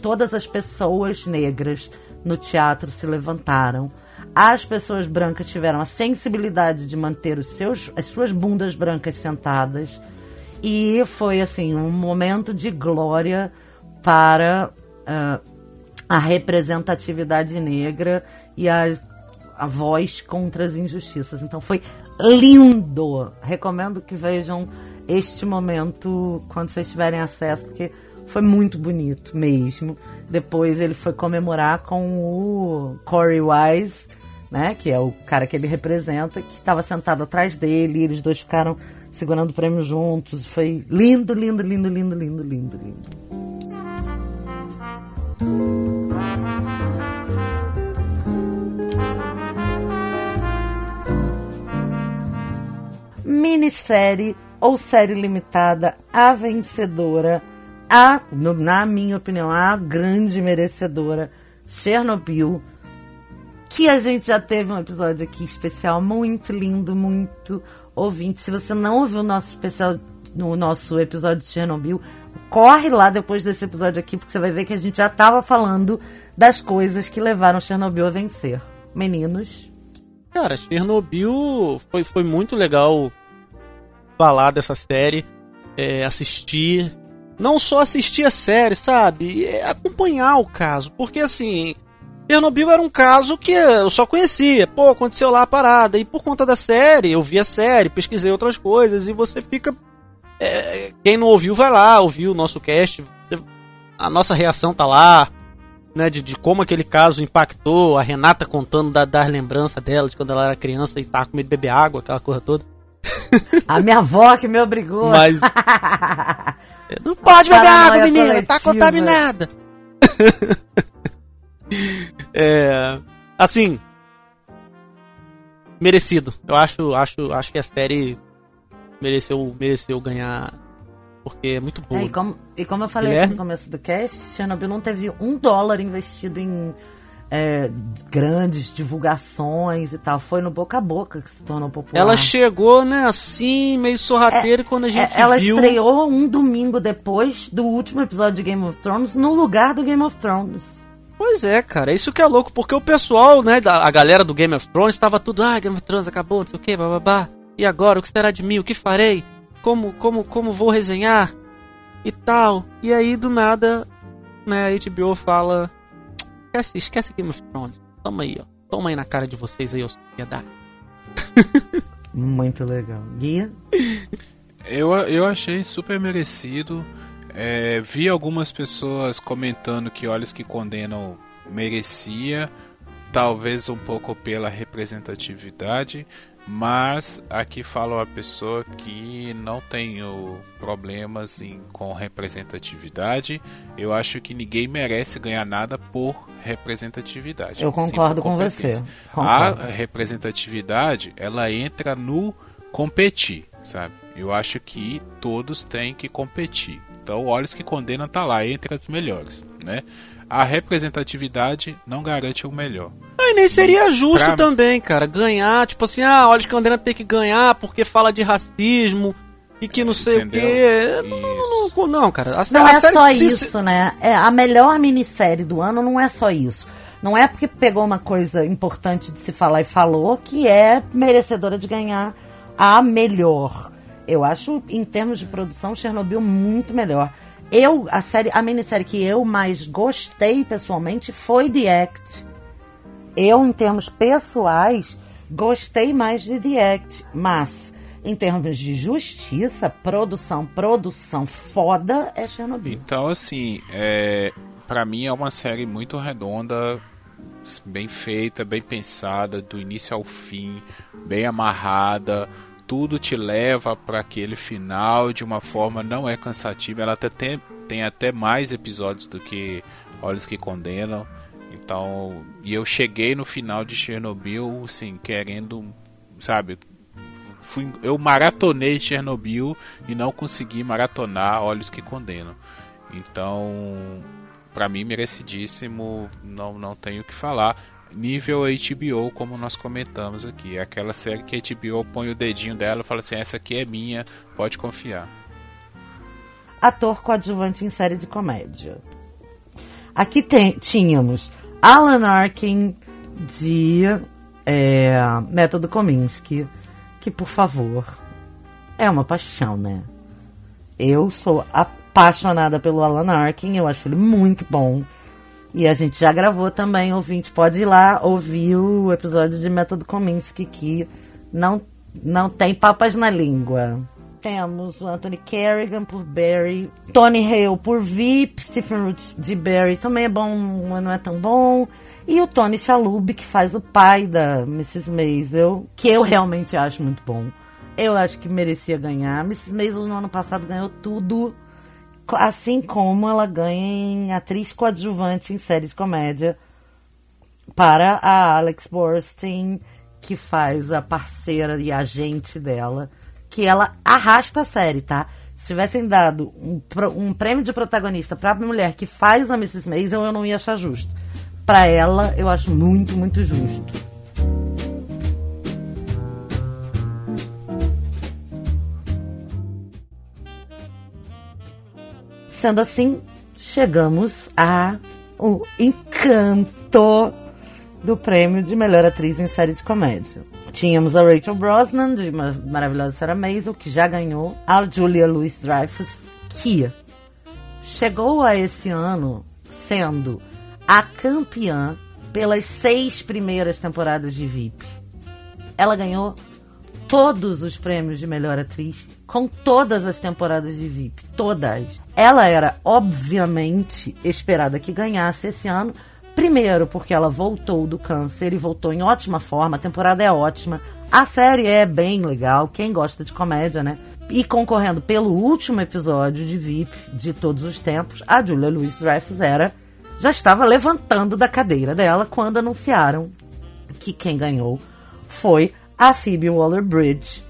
todas as pessoas negras no teatro se levantaram. As pessoas brancas tiveram a sensibilidade de manter os seus, as suas bundas brancas sentadas. E foi assim um momento de glória para ah, a representatividade negra e a, a voz contra as injustiças. Então foi lindo. Recomendo que vejam este momento quando vocês tiverem acesso, porque foi muito bonito mesmo. Depois ele foi comemorar com o Corey Wise, né, que é o cara que ele representa, que estava sentado atrás dele, e eles dois ficaram segurando o prêmio juntos. Foi lindo, lindo, lindo, lindo, lindo, lindo, lindo. Minissérie ou série limitada, a vencedora, a, no- na minha opinião, a grande merecedora, Chernobyl, que a gente já teve um episódio aqui especial muito lindo, muito ouvinte. Se você não ouviu o nosso especial, no nosso episódio de Chernobyl, corre lá depois desse episódio aqui, porque você vai ver que a gente já estava falando das coisas que levaram Chernobyl a vencer. Meninos, Cara, Chernobyl foi, foi muito legal falar dessa série, é, assistir. Não só assistir a série, sabe? É acompanhar o caso. Porque assim, Chernobyl era um caso que eu só conhecia. Pô, aconteceu lá a parada. E por conta da série, eu vi a série, pesquisei outras coisas e você fica. é, quem não ouviu, vai lá, ouviu o nosso cast. A nossa reação tá lá né, de, de como aquele caso impactou, a Renata contando da, das lembranças dela de quando ela era criança e tava com medo de beber água, aquela coisa toda. A minha avó que me obrigou. Mas. Não pode beber água, menina, tá coletiva. contaminada. é, assim, merecido. Eu acho, acho, acho que a série mereceu, mereceu ganhar porque é muito boa. É, e, como, e como eu falei Guilherme? no começo do cast, Chernobyl não teve um dólar investido em é, grandes divulgações e tal. Foi no boca a boca que se tornou popular. Ela chegou, né, assim, meio sorrateira, e quando a gente É, ela viu... estreou um domingo depois do último episódio de Game of Thrones, no lugar do Game of Thrones. Pois é, cara, isso que é louco, porque o pessoal, né, da, a galera do Game of Thrones tava tudo, ah, Game of Thrones acabou, não sei o que, bababá. E agora, o que será de mim? O que farei? Como, como, como vou resenhar? E tal. E aí, do nada, né, a HBO fala, esquece, esquece Game of Thrones. Toma aí, ó. Toma aí na cara de vocês aí, ó, sociedade. Muito legal. Guia? Eu, eu achei super merecido. É, vi algumas pessoas comentando que Olhos que Condenam merecia, talvez um pouco pela representatividade, mas aqui fala uma pessoa que não tenho problemas em, com representatividade. Eu acho que ninguém merece ganhar nada por representatividade. Eu sim concordo com você. Concordo. A representatividade, ela entra no competir, sabe? Eu acho que todos têm que competir. Então, Olhos que Condenam tá lá, entre as melhores, né? A representatividade não garante o melhor. Ah, e nem seria justo Pra- também, cara, ganhar, tipo assim, ah, olha que Condena tem que ganhar porque fala de racismo e que não sei Entendeu? o quê. Não, não, não, cara. A, Não a é série só se- isso, né? É, a melhor minissérie do ano não é só isso. Não é porque pegou uma coisa importante de se falar e falou que é merecedora de ganhar a melhor. Eu acho, em termos de produção, Chernobyl muito melhor. Eu, a série, a minissérie que eu mais gostei pessoalmente foi The Act. Eu, em termos pessoais, gostei mais de The Act, mas em termos de justiça, produção, produção foda é Chernobyl. Então, assim, é, para mim é uma série muito redonda, bem feita, bem pensada, do início ao fim, bem amarrada. Tudo te leva para aquele final de uma forma não é cansativa. Ela até tem, tem até mais episódios do que Olhos que Condenam. Então, e eu cheguei no final de Chernobyl, assim, querendo, sabe, fui, eu maratonei Chernobyl e não consegui maratonar Olhos que Condenam. Então, pra mim, merecidíssimo, não, não tenho o que falar. Nível HBO, como nós comentamos aqui. É aquela série que a HBO põe o dedinho dela e fala assim: essa aqui é minha, pode confiar. Ator coadjuvante em série de comédia. Aqui tem- tínhamos Alan Arkin de é, Método Kominsky, que por favor é uma paixão, né? Eu sou apaixonada pelo Alan Arkin, eu acho ele muito bom. E a gente já gravou também, ouvinte. Pode ir lá ouvir o episódio de Método Kominsky, que não, não tem papas na língua. Temos o Anthony Kerrigan por Barry, Tony Hale por VIP, Stephen Root de Barry também é bom, mas não é tão bom. E o Tony Shalhoub, que faz o pai da Mrs. Maisel, que eu realmente acho muito bom. Eu acho que merecia ganhar. Mrs. Maisel no ano passado ganhou tudo assim como ela ganha em atriz coadjuvante em série de comédia para a Alex Borstein, que faz a parceira e agente dela, que ela arrasta a série, tá? Se tivessem dado um, um prêmio de protagonista para a mulher que faz a Mrs. Maisel, eu não ia achar justo. Para ela, eu acho muito, muito justo. Sendo assim, chegamos a o encanto do prêmio de melhor atriz em série de comédia. Tínhamos a Rachel Brosnan, de Ma- Maravilhosa Sarah Maisel, que já ganhou, a Julia Louis-Dreyfus, que chegou a esse ano sendo a campeã pelas seis primeiras temporadas de VIP. Ela ganhou todos os prêmios de melhor atriz com todas as temporadas de VIP, todas. Ela era obviamente esperada que ganhasse esse ano, primeiro porque ela voltou do câncer e voltou em ótima forma, a temporada é ótima, a série é bem legal, quem gosta de comédia, né? E concorrendo pelo último episódio de VIP de todos os tempos, a Julia Louis-Dreyfus era já estava levantando da cadeira dela quando anunciaram que quem ganhou foi a Phoebe Waller-Bridge,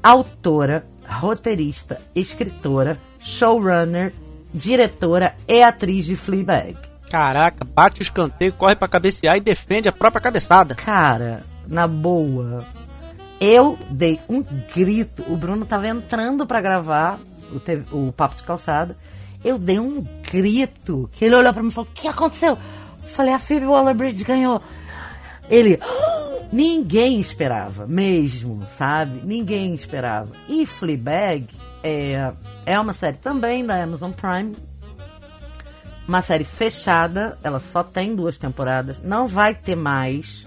autora, roteirista, escritora, showrunner, diretora e atriz de Fleabag. Caraca, bate o escanteio, corre pra cabecear e defende a própria cabeçada. Cara, na boa. Eu dei um grito. O Bruno tava entrando pra gravar o, TV o Papo de Calçada. Eu dei um grito. Que ele olhou pra mim e falou: O que aconteceu? Eu falei: A Phoebe Waller-Bridge ganhou. Ele. Ninguém esperava, mesmo, sabe? Ninguém esperava. E Fleabag é, é uma série também da Amazon Prime. Uma série fechada, ela só tem duas temporadas. Não vai ter mais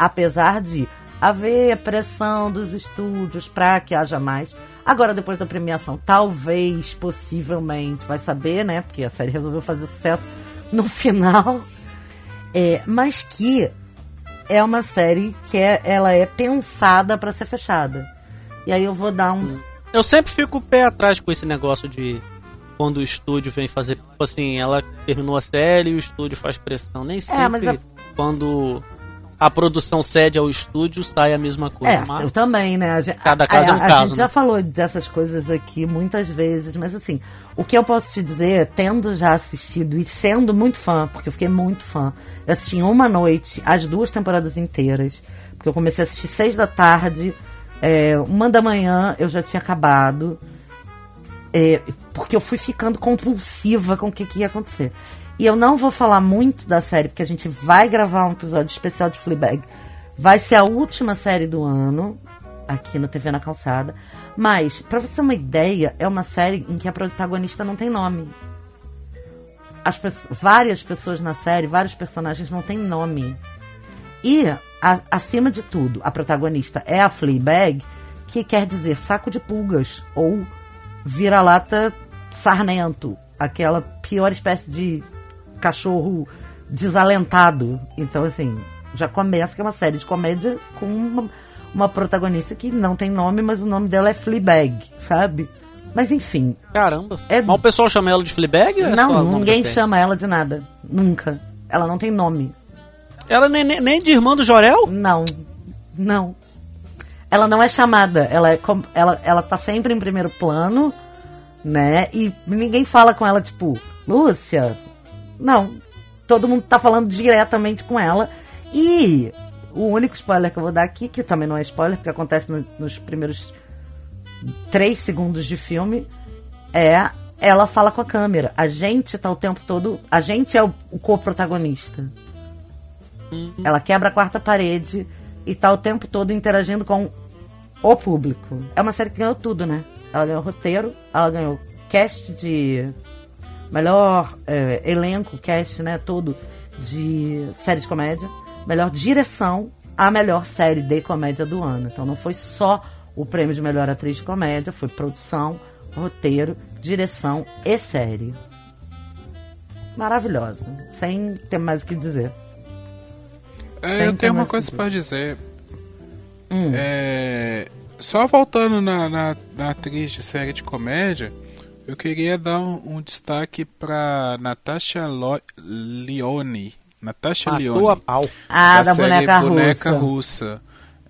apesar de haver pressão dos estúdios para que haja mais. Agora, depois da premiação, talvez, possivelmente, vai saber, né? Porque a série resolveu fazer sucesso no final. É, mas que é uma série que é, ela é pensada para ser fechada. E aí eu vou dar um. Eu sempre fico o pé atrás com esse negócio de quando o estúdio vem fazer. Tipo assim, ela terminou a série e o estúdio faz pressão. Nem sempre mas é- quando a produção cede ao estúdio sai a mesma coisa. É, mas- eu também, né? A, gente- Cada caso a, é um a caso, gente já né? falou dessas coisas aqui muitas vezes, mas assim, o que eu posso te dizer, tendo já assistido e sendo muito fã, porque eu fiquei muito fã, eu assisti em uma noite as duas temporadas inteiras, porque eu comecei a assistir seis da tarde, é, uma da manhã eu já tinha acabado, é, porque eu fui ficando compulsiva com o que, que ia acontecer. E eu não vou falar muito da série, porque a gente vai gravar um episódio especial de Fleabag. Vai ser a última série do ano, aqui no TV na Calçada. Mas, pra você ter uma ideia, é uma série em que a protagonista não tem nome. As várias pessoas na série, vários personagens não têm nome. E, a- acima de tudo, a protagonista é a Fleabag, que quer dizer saco de pulgas, ou vira-lata sarnento, aquela pior espécie de cachorro desalentado. Então, assim, já começa que é uma série de comédia com uma, uma protagonista que não tem nome, mas o nome dela é Fleabag, sabe? Mas enfim, Caramba. É- Mas o pessoal chama ela de Fleabag? é não, ninguém chama ela de nada. Nunca. Ela não tem nome. Ela nem, nem, nem de irmã do Jorel? Não. Não. Ela não é chamada. Ela, é com- ela, ela tá sempre em primeiro plano, né? E ninguém fala com ela, tipo, Lúcia. Não. Todo mundo tá falando diretamente com ela. E o único spoiler que eu vou dar aqui, que também não é spoiler, porque acontece no- nos primeiros três segundos de filme, é ela fala com a câmera. A gente tá o tempo todo. A gente é o, o co-protagonista. Ela quebra a quarta parede e tá o tempo todo interagindo com o público. É uma série que ganhou tudo, né? Ela ganhou roteiro, ela ganhou cast de melhor é, elenco, cast, né? Todo de série de comédia, melhor direção, a melhor série de comédia do ano. Então não foi só o prêmio de melhor atriz de comédia, foi produção, roteiro, direção e série. Maravilhosa, sem ter mais o que dizer. É, eu tenho uma coisa pra dizer. Hum. É, só voltando na, na, na atriz de série de comédia, eu queria dar um, um destaque pra Natasha Lo- Leone. Natasha Matou Leone. a pau. Ah, da, série boneca, Boneca russa. Russa.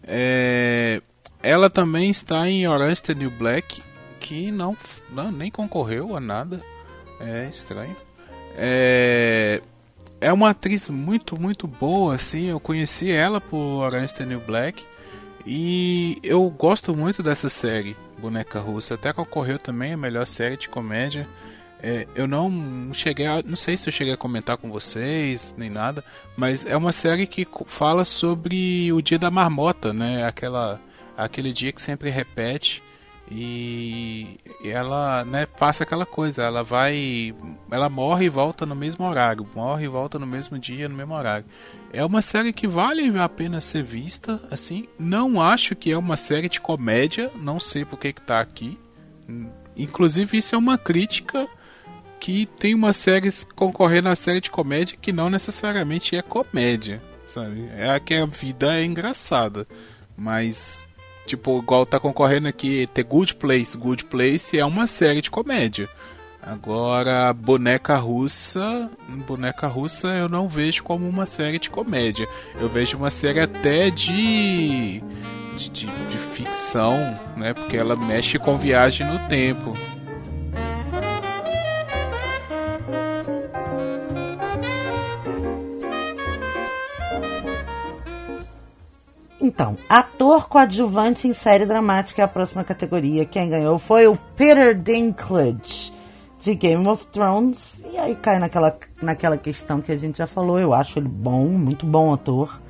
É, ela também está em Orange the New Black, que não, não nem concorreu a nada. É estranho. É, é uma atriz muito, muito boa, assim. Eu conheci ela por Orange the New Black. E eu gosto muito dessa série, Boneca Russa. Até concorreu também a melhor série de comédia. É, eu não cheguei a, não sei se eu cheguei a comentar com vocês nem nada, mas é uma série que fala sobre o dia da marmota, né? Aquela, aquele dia que sempre repete e e ela, né, passa aquela coisa, ela vai, ela morre e volta no mesmo horário, morre e volta no mesmo dia, no mesmo horário. É uma série que vale a pena ser vista, assim. Não acho que é uma série de comédia, não sei por que que tá aqui. Inclusive isso é uma crítica que tem umas séries concorrendo à série de comédia que não necessariamente é comédia, sabe? É que a vida é engraçada, mas tipo, igual tá concorrendo aqui The Good Place, Good Place é uma série de comédia. Agora, Boneca Russa, Boneca Russa eu não vejo como uma série de comédia. Eu vejo uma série até de de, de, de ficção, né? Porque ela mexe com viagem no tempo. Então, ator coadjuvante em série dramática é a próxima categoria. Quem ganhou foi o Peter Dinklage, de Game of Thrones. E aí cai naquela, naquela questão que a gente já falou. Eu acho ele bom, muito bom ator.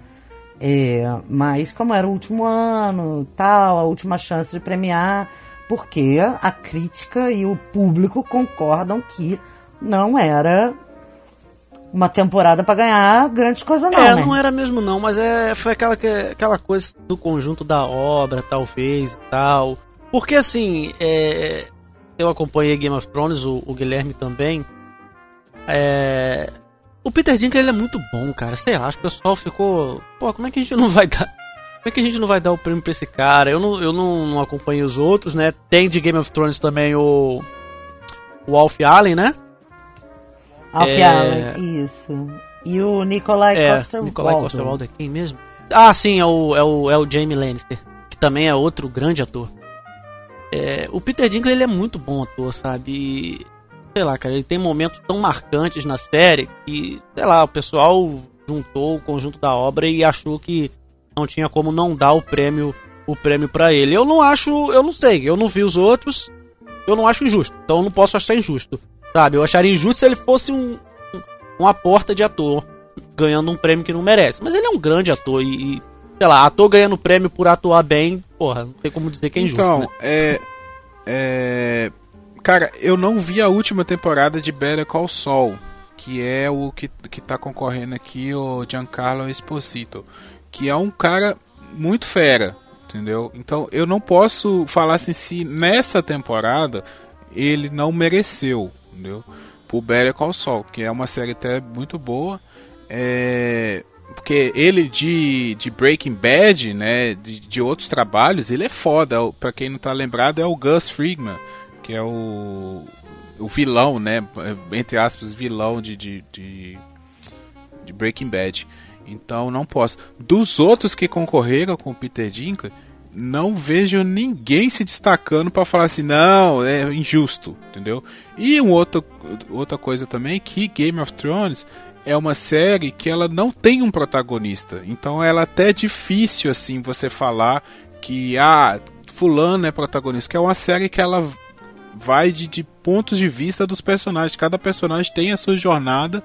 É, mas como era o último ano, tal, a última chance de premiar, porque a crítica e o público concordam que não era uma temporada pra ganhar grandes coisas não, é, né? não era mesmo não, mas é, foi aquela, que- aquela coisa do conjunto da obra, talvez e tal. Porque assim, é, eu acompanhei Game of Thrones, o, o Guilherme também. É, o Peter Dinklage ele é muito bom, cara. Sei lá, o pessoal ficou. Pô, como é que a gente não vai dar. Como é que a gente não vai dar o prêmio pra esse cara? Eu não, eu não, não acompanhei os outros, né? Tem de Game of Thrones também o. O Alf Allen, né? Alf É. Allen, isso. E o Nikolai É, Coster Nicolai Coster Waldau é quem mesmo? Ah, sim, é o, é o, é o Jamie Lannister, que também é outro grande ator. É, o Peter Dinklage ele é muito bom ator, sabe? E, sei lá, cara, ele tem momentos tão marcantes na série que, sei lá, o pessoal juntou o conjunto da obra e achou que não tinha como não dar o prêmio o prêmio para ele. Eu não acho, eu não sei, eu não vi os outros, eu não acho injusto. Então eu não posso achar injusto, sabe? Eu acharia injusto se ele fosse um uma porta de ator ganhando um prêmio que não merece. Mas ele é um grande ator e, e, sei lá, ator ganhando prêmio por atuar bem, porra, não tem como dizer que é injusto, Então, né? é, é. Cara, eu não vi a última temporada de Better Call Saul, que é o que, que tá concorrendo aqui, o Giancarlo Esposito, que é um cara muito fera, entendeu? Então eu não posso falar assim se nessa temporada ele não mereceu, entendeu? Por Better Call Saul, que é uma série até muito boa. É, porque ele de, de Breaking Bad, né, de, de outros trabalhos, ele é foda. Pra quem não tá lembrado, é o Gus Fringman, que é o, o vilão, né, entre aspas, vilão de, de, de, de Breaking Bad. Então não posso. Dos outros que concorreram com o Peter Dinklage, não vejo ninguém se destacando pra falar assim, não, é injusto, entendeu? E um outro, outra coisa também que Game of Thrones é uma série que ela não tem um protagonista. Então ela até é difícil assim você falar que ah, fulano é protagonista, que é uma série que ela vai de, de pontos de vista dos personagens. Cada personagem tem a sua jornada.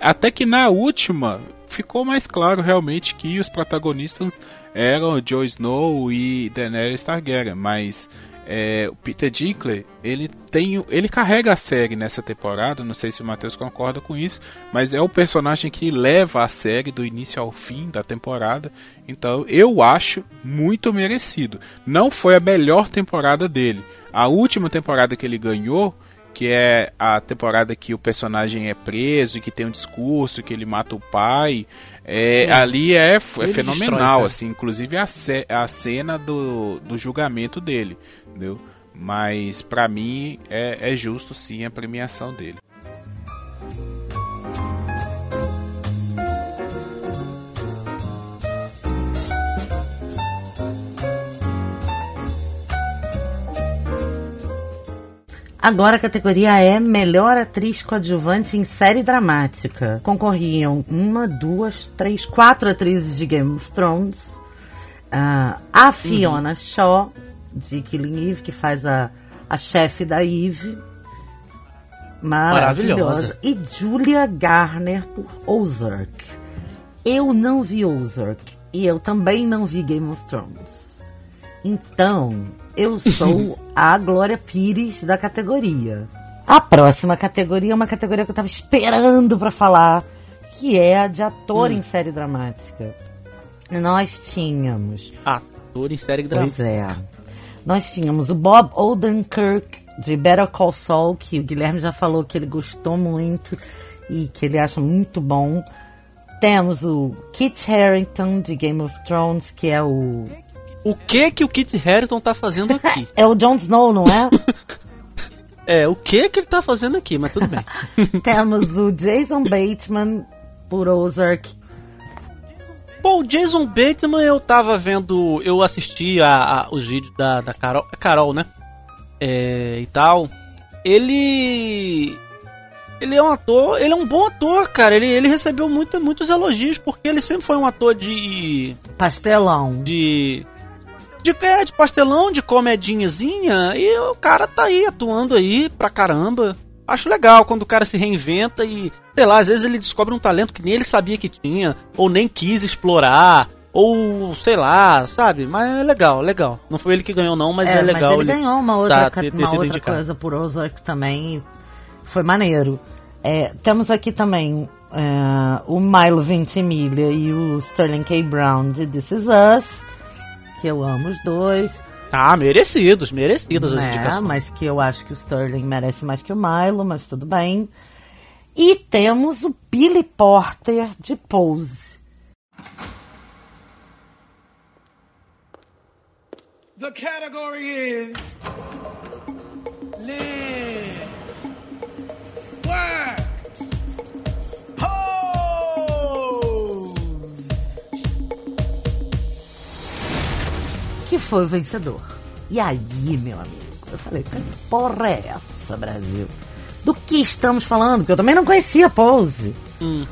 Até que na última ficou mais claro realmente que os protagonistas eram Jon Snow e Daenerys Targaryen, mas é, o Peter Dinklage ele tem, ele carrega a série nessa temporada. Não sei se o Matheus concorda com isso, mas é o personagem que leva a série do início ao fim da temporada. Então eu acho muito merecido. Não foi a melhor temporada dele. A última temporada que ele ganhou que é a temporada que o personagem é preso e que tem um discurso que ele mata o pai. É, ali é, é fenomenal, destrói, assim, inclusive a, ce- a cena do, do julgamento dele, entendeu? Mas pra mim é, é justo sim a premiação dele. Agora a categoria é Melhor Atriz Coadjuvante em Série Dramática. Concorriam uma, duas, três, quatro atrizes de Game of Thrones. Ah, a Fiona Shaw, de Killing Eve, que faz a, a chefe da Eve. Maravilhosa. Maravilhosa. E Julia Garner por Ozark. Eu não vi Ozark. E eu também não vi Game of Thrones. Então, eu sou a Glória Pires da categoria. A próxima categoria é uma categoria que eu tava esperando pra falar, que é a de ator em série dramática. Nós tínhamos Ator em série drama. Pois é. Nós tínhamos o Bob Odenkirk de Better Call Saul, que o Guilherme já falou que ele gostou muito e que ele acha muito bom. Temos o Kit Harington de Game of Thrones, que é o O que que o Kit Harington tá fazendo aqui? é o Jon Snow, não é? é, o que que ele tá fazendo aqui, mas tudo bem. Temos o Jason Bateman por Ozark. O Jason Bateman eu tava vendo, eu assisti a, a- os vídeos da, da Carol, a Carol, né? É, e tal. Ele ele é um ator, ele é um bom ator, cara. Ele, ele recebeu muito, muitos elogios, porque ele sempre foi um ator de. Pastelão. de. De, é, de pastelão, de comedinhazinha, e o cara tá aí atuando aí pra caramba. Acho legal quando o cara se reinventa e, sei lá, às vezes ele descobre um talento que nem ele sabia que tinha, ou nem quis explorar, ou sei lá, sabe? Mas é legal, legal. Não foi ele que ganhou, não, mas é, legal. Mas ele, ganhou uma outra, tá, ter- ter uma outra indicado. coisa por Ozark também. Foi maneiro. É, temos aqui também é, o Milo Ventimiglia e o Sterling K. Brown de This Is Us, que eu amo os dois. Ah, merecidos, merecidas as né? indicações. Mas que eu acho que o Sterling merece mais que o Milo, mas tudo bem. E temos o Billy Porter de Pose. The category is live, que foi o vencedor. E aí, meu amigo, eu falei, que porra é essa, Brasil? Do que estamos falando? Porque eu também não conhecia Pose. Hum.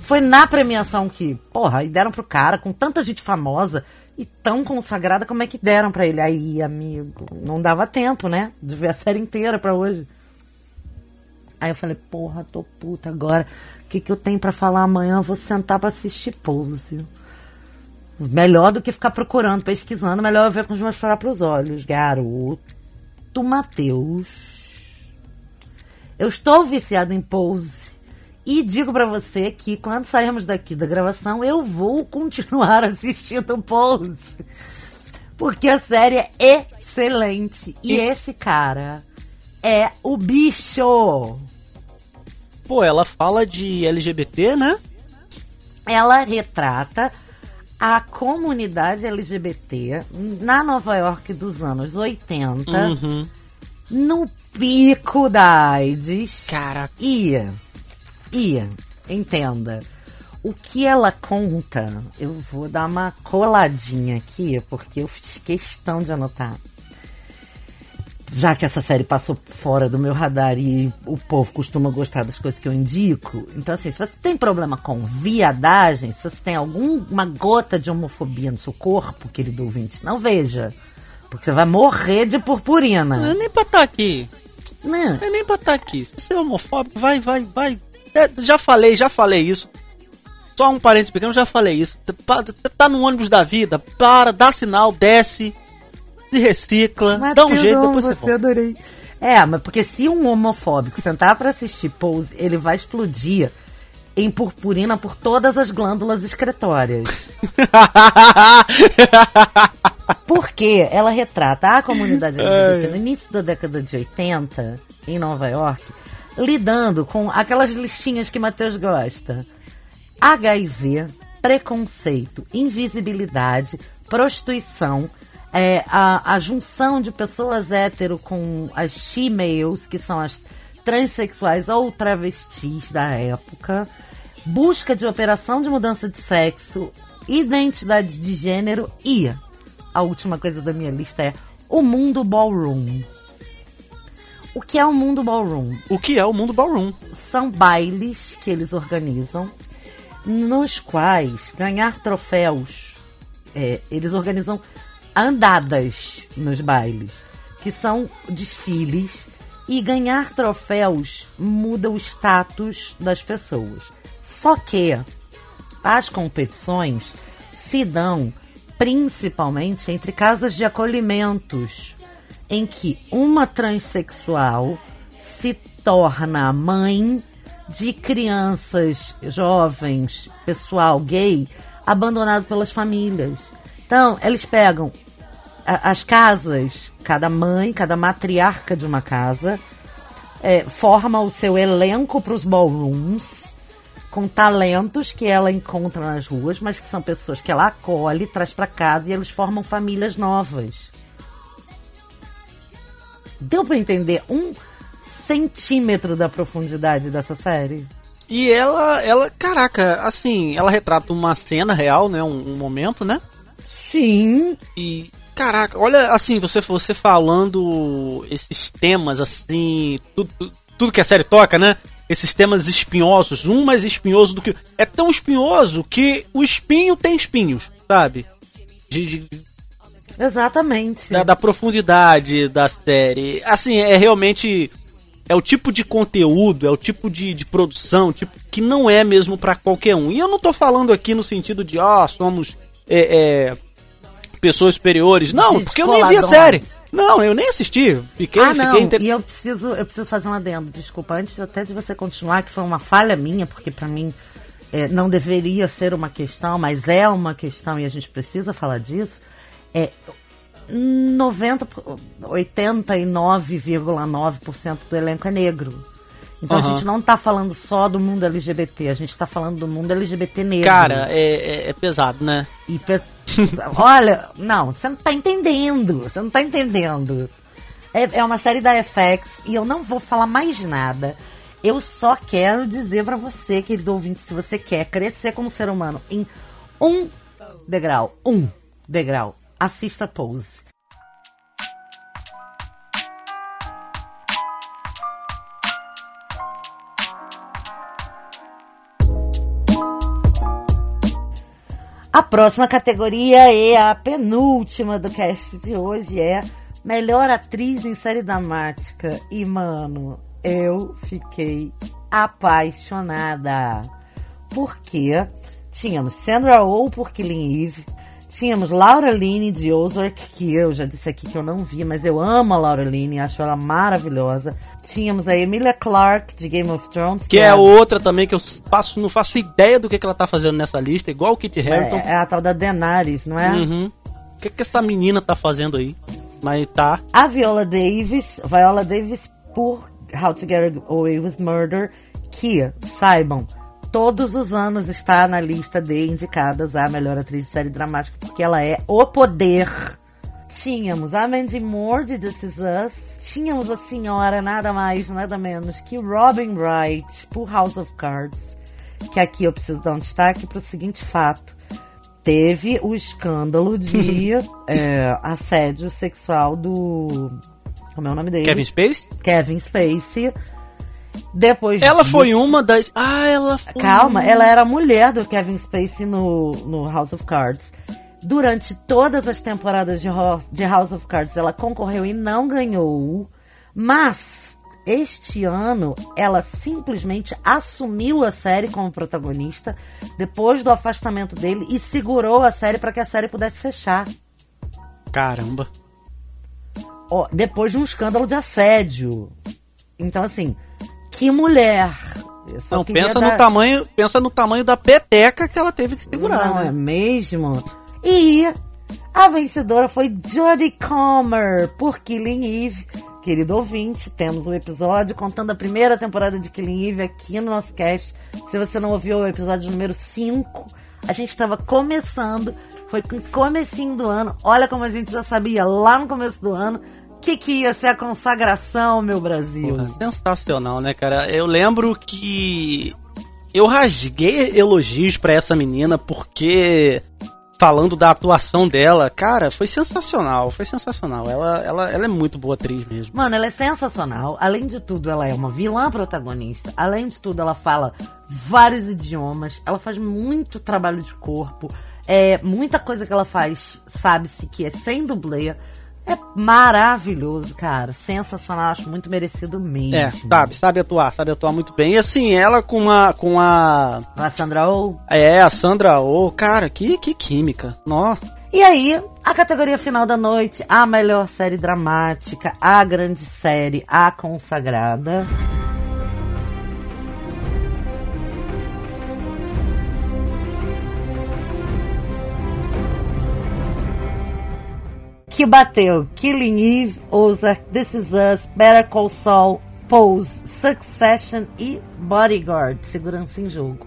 Foi na premiação que, porra, e deram pro cara, com tanta gente famosa e tão consagrada, como é que deram pra ele? Aí, amigo, não dava tempo, né? De ver a série inteira pra hoje. Aí eu falei, porra, tô puta agora. O que, que eu tenho pra falar amanhã? Eu vou sentar pra assistir Pose. Melhor do que ficar procurando, pesquisando, melhor eu ver com os meus próprios olhos. Garoto Matheus. Eu estou viciada em Pose. E digo pra você que quando sairmos daqui da gravação, eu vou continuar assistindo Pose. Porque a série é excelente. E, E- esse cara é o bicho. Pô, ela fala de LGBT, né? ela retrata a comunidade LGBT na Nova York dos anos 80, Uhum. no pico da AIDS. Caraca. Ia, ia, entenda. O que ela conta, eu vou dar uma coladinha aqui, porque eu fiz questão de anotar. Já que essa série passou fora do meu radar e o povo costuma gostar das coisas que eu indico, então assim, se você tem problema com viadagem, se você tem alguma gota de homofobia no seu corpo, querido ouvinte, não veja. Porque você vai morrer de Não é purpurina. nem pra estar aqui. Não. Não é nem pra estar aqui. Se você é homofóbico, vai, vai, vai. É, já falei, já falei isso. Só um parênteses pequeno, já falei isso. Tá, tá no ônibus da vida, para, dá sinal, desce, se recicla, dá um jeito, depois você você, adorei. É, mas porque se um homofóbico sentar pra assistir Pose, ele vai explodir em purpurina por todas as glândulas excretórias. Porque ela retrata a comunidade LGBT no início da década de 80, em Nova York, lidando com aquelas listinhas que Matheus gosta. HIV, preconceito, invisibilidade, prostituição, é, a, a junção de pessoas hétero com as she-males, que são as transexuais ou travestis da época, busca de operação de mudança de sexo, identidade de gênero e a última coisa da minha lista é o mundo ballroom. O que é o mundo ballroom? O que é o mundo ballroom? são bailes que eles organizam, nos quais ganhar troféus, é, eles organizam andadas nos bailes, que são desfiles, e ganhar troféus muda o status das pessoas. Só que as competições se dão principalmente entre casas de acolhimentos, em que uma transexual se torna mãe de crianças, jovens, pessoal gay abandonado pelas famílias. Então, eles pegam a- as casas, cada mãe, cada matriarca de uma casa, é, forma o seu elenco para os ballrooms, com talentos que ela encontra nas ruas, mas que são pessoas que ela acolhe, traz para casa e eles formam famílias novas. Deu para entender um centímetro da profundidade dessa série? E ela, ela, caraca, assim, ela retrata uma cena real, né? Um, um momento, né? Sim. E, caraca, olha, assim, você, você falando esses temas, assim, tudo, tudo que a série toca, né? Esses temas espinhosos, um mais espinhoso do que. É tão espinhoso que o espinho tem espinhos, sabe? De, de- Exatamente. da, da profundidade da série. Assim, é realmente. É o tipo de conteúdo, é o tipo de, de produção, tipo, que não é mesmo pra qualquer um. E eu não tô falando aqui no sentido de, ó, somos é, é, pessoas superiores. Não, porque eu nem vi a série. Não, eu nem assisti. Fiquei, ah, não. fiquei inter... E eu preciso, eu preciso fazer um adendo. Desculpa, antes até de você continuar, que foi uma falha minha, porque pra mim é, não deveria ser uma questão, mas é uma questão e a gente precisa falar disso. É 90, 89,9% do elenco é negro. Então a Aham. gente não tá falando só do mundo LGBT, a gente tá falando do mundo LGBT negro. Cara, é, é- é pesado, né? E pe- Olha, não, você não tá entendendo. Você não tá entendendo. É, é uma série da FX e eu não vou falar mais nada. Eu só quero dizer pra você, querido ouvinte, se você quer crescer como ser humano em um degrau, um degrau, assista Pose. A próxima categoria é a penúltima do cast de hoje, é Melhor Atriz em Série Dramática. E, mano, eu fiquei apaixonada. Porque tínhamos Sandra Oh por Killing Eve, tínhamos Laura Linney de Ozark, que eu já disse aqui que eu não vi, mas eu amo a Laura Linney, acho ela maravilhosa. Tínhamos a Emilia Clarke de Game of Thrones, Que é a- outra também que eu faço, não faço ideia do que, que ela tá fazendo nessa lista, igual o Kit Harington. é, é a tal da Daenerys, não é? Uhum. O que, que essa menina tá fazendo aí? Mas tá. A Viola Davis, Viola Davis por How to Get Away with Murder, que, saibam, todos os anos está na lista de indicadas a melhor atriz de série dramática, porque ela é o poder. Tínhamos a Mandy Moore de This Is Us, tínhamos a senhora nada mais, nada menos que Robin Wright por House of Cards, que aqui eu preciso dar um destaque para o seguinte fato teve o escândalo de é, assédio sexual do. Como é o nome dele? Kevin Space? Kevin Spacey. Depois Ela disso- foi uma das. Ah, ela foi. Calma, ela era a mulher do Kevin Spacey no, no House of Cards. Durante todas as temporadas de, Ho- de House of Cards, ela concorreu e não ganhou. Mas, este ano, ela simplesmente assumiu a série como protagonista depois do afastamento dele e segurou a série para que a série pudesse fechar. Caramba. Ó, depois de um escândalo de assédio. Então, assim, que mulher! Não, pensa dar- no tamanho, pensa no tamanho da peteca que ela teve que segurar, Não é né? mesmo? E a vencedora foi Jodie Comer por Killing Eve. Querido ouvinte, temos um episódio contando a primeira temporada de Killing Eve aqui no nosso cast. Se você não ouviu o episódio número 5, a gente estava começando, foi com o comecinho do ano. Olha como a gente já sabia lá no começo do ano que que ia ser a consagração, meu Brasil. Porra, sensacional, né, cara? Eu lembro que eu rasguei elogios pra essa menina porque falando da atuação dela, cara, foi sensacional, foi sensacional. Ela, ela, ela é muito boa atriz mesmo. Mano, ela é sensacional. Além de tudo, ela é uma vilã protagonista. Além de tudo, ela fala vários idiomas. Ela faz muito trabalho de corpo. É, muita coisa que ela faz, sabe-se que é sem dublê. É maravilhoso, cara. Sensacional. Acho muito merecido mesmo. É, sabe, sabe atuar, sabe atuar muito bem. E assim, ela com a com a A Sandra Oh. é, a Sandra Oh, cara, que que química. Nó. E aí, a categoria final da noite, a melhor série dramática, a grande série, a consagrada. Que bateu Killing Eve, Ozark, This Is Us, Better Call Saul, Pose, Succession e Bodyguard, Segurança em Jogo.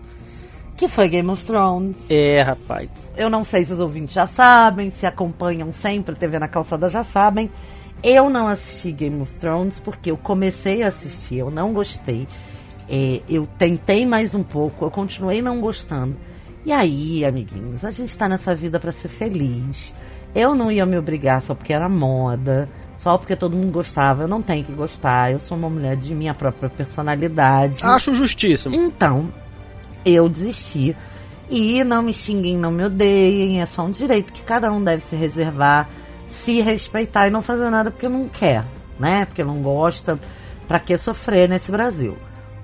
Que foi Game of Thrones. É, rapaz. Eu não sei se os ouvintes já sabem, se acompanham sempre TV na calçada já sabem. Eu não assisti Game of Thrones porque eu comecei a assistir, eu não gostei. É, eu tentei mais um pouco, eu continuei não gostando. E aí, amiguinhos, a gente tá nessa vida pra ser feliz. Eu não ia me obrigar só porque era moda. só porque todo mundo gostava. Eu não tenho que gostar. Eu sou uma mulher de minha própria personalidade. Acho justíssimo. Então, eu desisti. E não me xinguem, não me odeiem. É só um direito que cada um deve se reservar, se respeitar e não fazer nada porque não quer, né? Porque não gosta. Pra que sofrer nesse Brasil?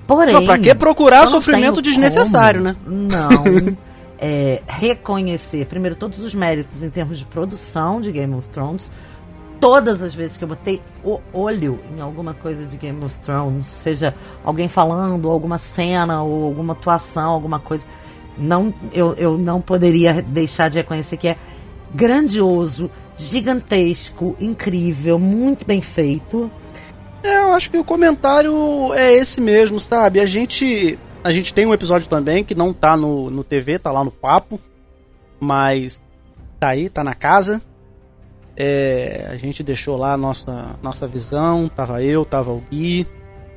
Porém. Não, pra que procurar sofrimento desnecessário, como né? Não. é, reconhecer, primeiro, todos os méritos em termos de produção de Game of Thrones. Todas as vezes que eu botei o olho em alguma coisa de Game of Thrones, seja alguém falando, alguma cena, ou alguma atuação, alguma coisa, não, eu, eu não poderia deixar de reconhecer que é grandioso, gigantesco, incrível, muito bem feito. É, eu acho que o comentário é esse mesmo, sabe? A gente a gente tem um episódio também que não tá no, no TV, tá lá no papo, mas tá aí, tá na casa. É, a gente deixou lá a nossa, nossa visão, tava eu, tava o Gui,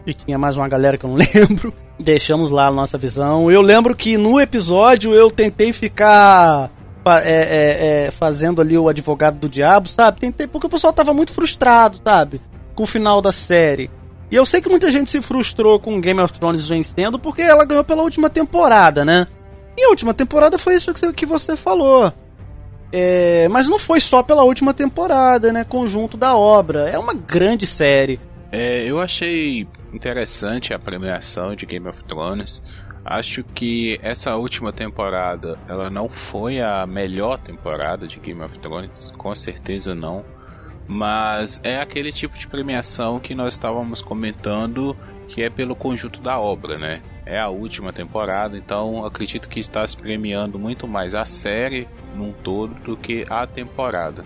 e tinha mais uma galera que eu não lembro. Deixamos lá a nossa visão. Eu lembro que no episódio eu tentei ficar é, é, é, fazendo ali o advogado do diabo, sabe? Tentei, porque o pessoal tava muito frustrado, sabe? Com o final da série. E eu sei que muita gente se frustrou com Game of Thrones vencendo porque ela ganhou pela última temporada, né? E a última temporada foi isso que você, falou. É, mas não foi só pela última temporada, né? Conjunto da obra. É uma grande série. É, eu achei interessante a premiação de Game of Thrones. Acho que essa última temporada ela não foi a melhor temporada de Game of Thrones, com certeza não. Mas é aquele tipo de premiação que nós estávamos comentando que é pelo conjunto da obra, né? É a última temporada, então acredito que está se premiando muito mais a série num todo do que a temporada.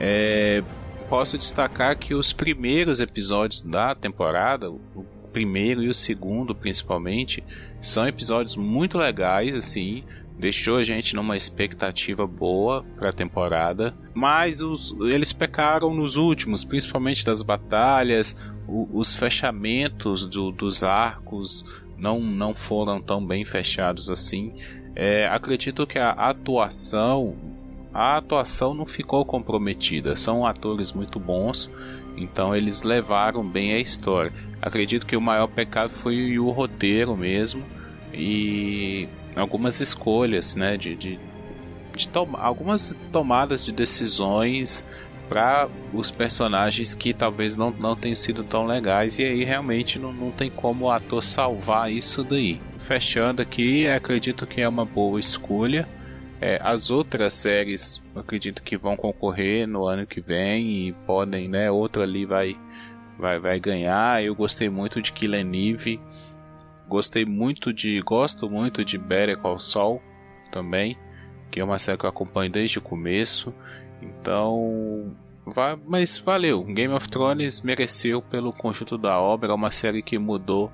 É, posso destacar que os primeiros episódios da temporada, o primeiro e o segundo principalmente, são episódios muito legais, assim, deixou a gente numa expectativa boa para a temporada, mas os, eles pecaram nos últimos, principalmente das batalhas, o- os fechamentos do- dos arcos não, não foram tão bem fechados assim. É, acredito que a atuação a atuação não ficou comprometida. São atores muito bons, então eles levaram bem a história. Acredito que o maior pecado foi o roteiro mesmo e algumas escolhas, né, de, de, de tom- algumas tomadas de decisões para os personagens que talvez não, não tenham sido tão legais e aí realmente não, não tem como o ator salvar isso daí. Fechando aqui, acredito que é uma boa escolha. É, as outras séries acredito que vão concorrer no ano que vem e podem, né? Outra ali vai, vai, vai ganhar. Eu gostei muito de Killing Eve. Gostei muito de. Gosto muito de Better Call Saul também. Que é uma série que eu acompanho desde o começo. Então. Vai, mas valeu. Game of Thrones mereceu pelo conjunto da obra. É uma série que mudou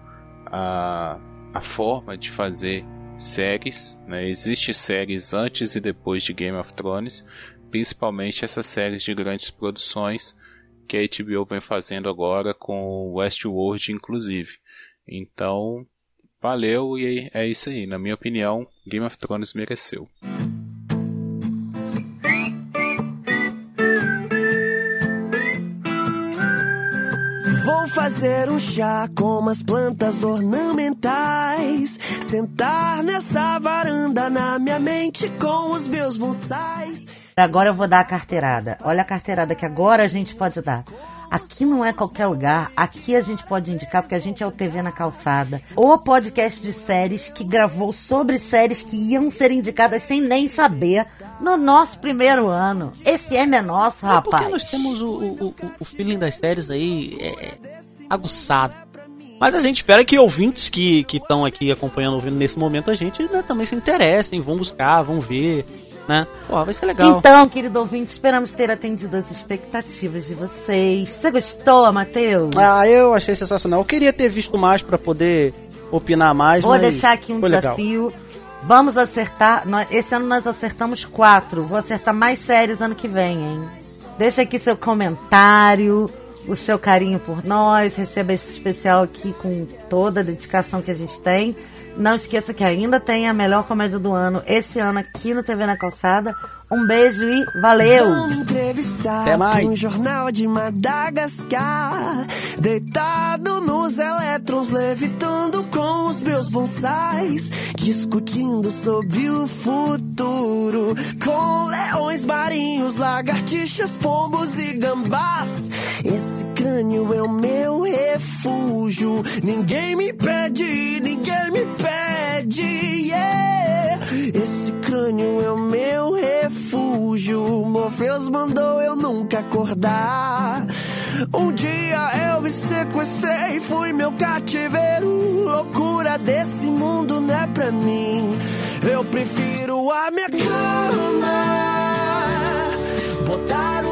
a, a forma de fazer séries, né? Existem séries antes e depois de Game of Thrones, principalmente essas séries de grandes produções que a HBO vem fazendo agora com Westworld, inclusive. Então, valeu e é isso aí. Na minha opinião, Game of Thrones mereceu. Vou fazer um chá com umas plantas ornamentais. Sentar nessa varanda na minha mente com os meus bonsais. Agora eu vou dar a carteirada. Olha a carteirada que agora a gente pode dar. Aqui não é qualquer lugar, aqui a gente pode indicar, porque a gente é o TV na calçada. O podcast de séries que gravou sobre séries que iam ser indicadas sem nem saber no nosso primeiro ano. Esse M é nosso, É porque rapaz. nós temos o, o, o- o feeling das séries aí é, é, aguçado. Mas a gente espera que ouvintes que estão aqui acompanhando, ouvindo nesse momento, a gente né, também se interessem, vão buscar, vão ver, né? Pô, vai ser legal. Então, querido ouvinte, esperamos ter atendido as expectativas de vocês. Você gostou, Matheus? Ah, eu achei sensacional. Eu queria ter visto mais pra poder opinar mais, Vou deixar aqui um legal. desafio. Vamos acertar. Esse ano nós acertamos quatro. Vou acertar mais séries ano que vem, hein? Deixa aqui seu comentário, o seu carinho por nós. Receba esse especial aqui com toda a dedicação que a gente tem. Não esqueça que ainda tem a melhor comédia do ano esse ano aqui no TV na Calçada. Um beijo e valeu! Me entrevistar Até mais. um jornal de Madagascar. Deitado nos elétrons, levitando com os meus bonsais. Discutindo sobre o futuro. Com leões marinhos, lagartixas, pombos e gambás. Esse crânio é o meu refúgio. Ninguém me pede, ninguém me pede. yeah. Esse crânio é o meu refúgio. Morpheus mandou eu nunca acordar. Um dia eu me sequestrei, fui meu cativeiro. Loucura desse mundo não é pra mim. Eu prefiro a minha cama. Botar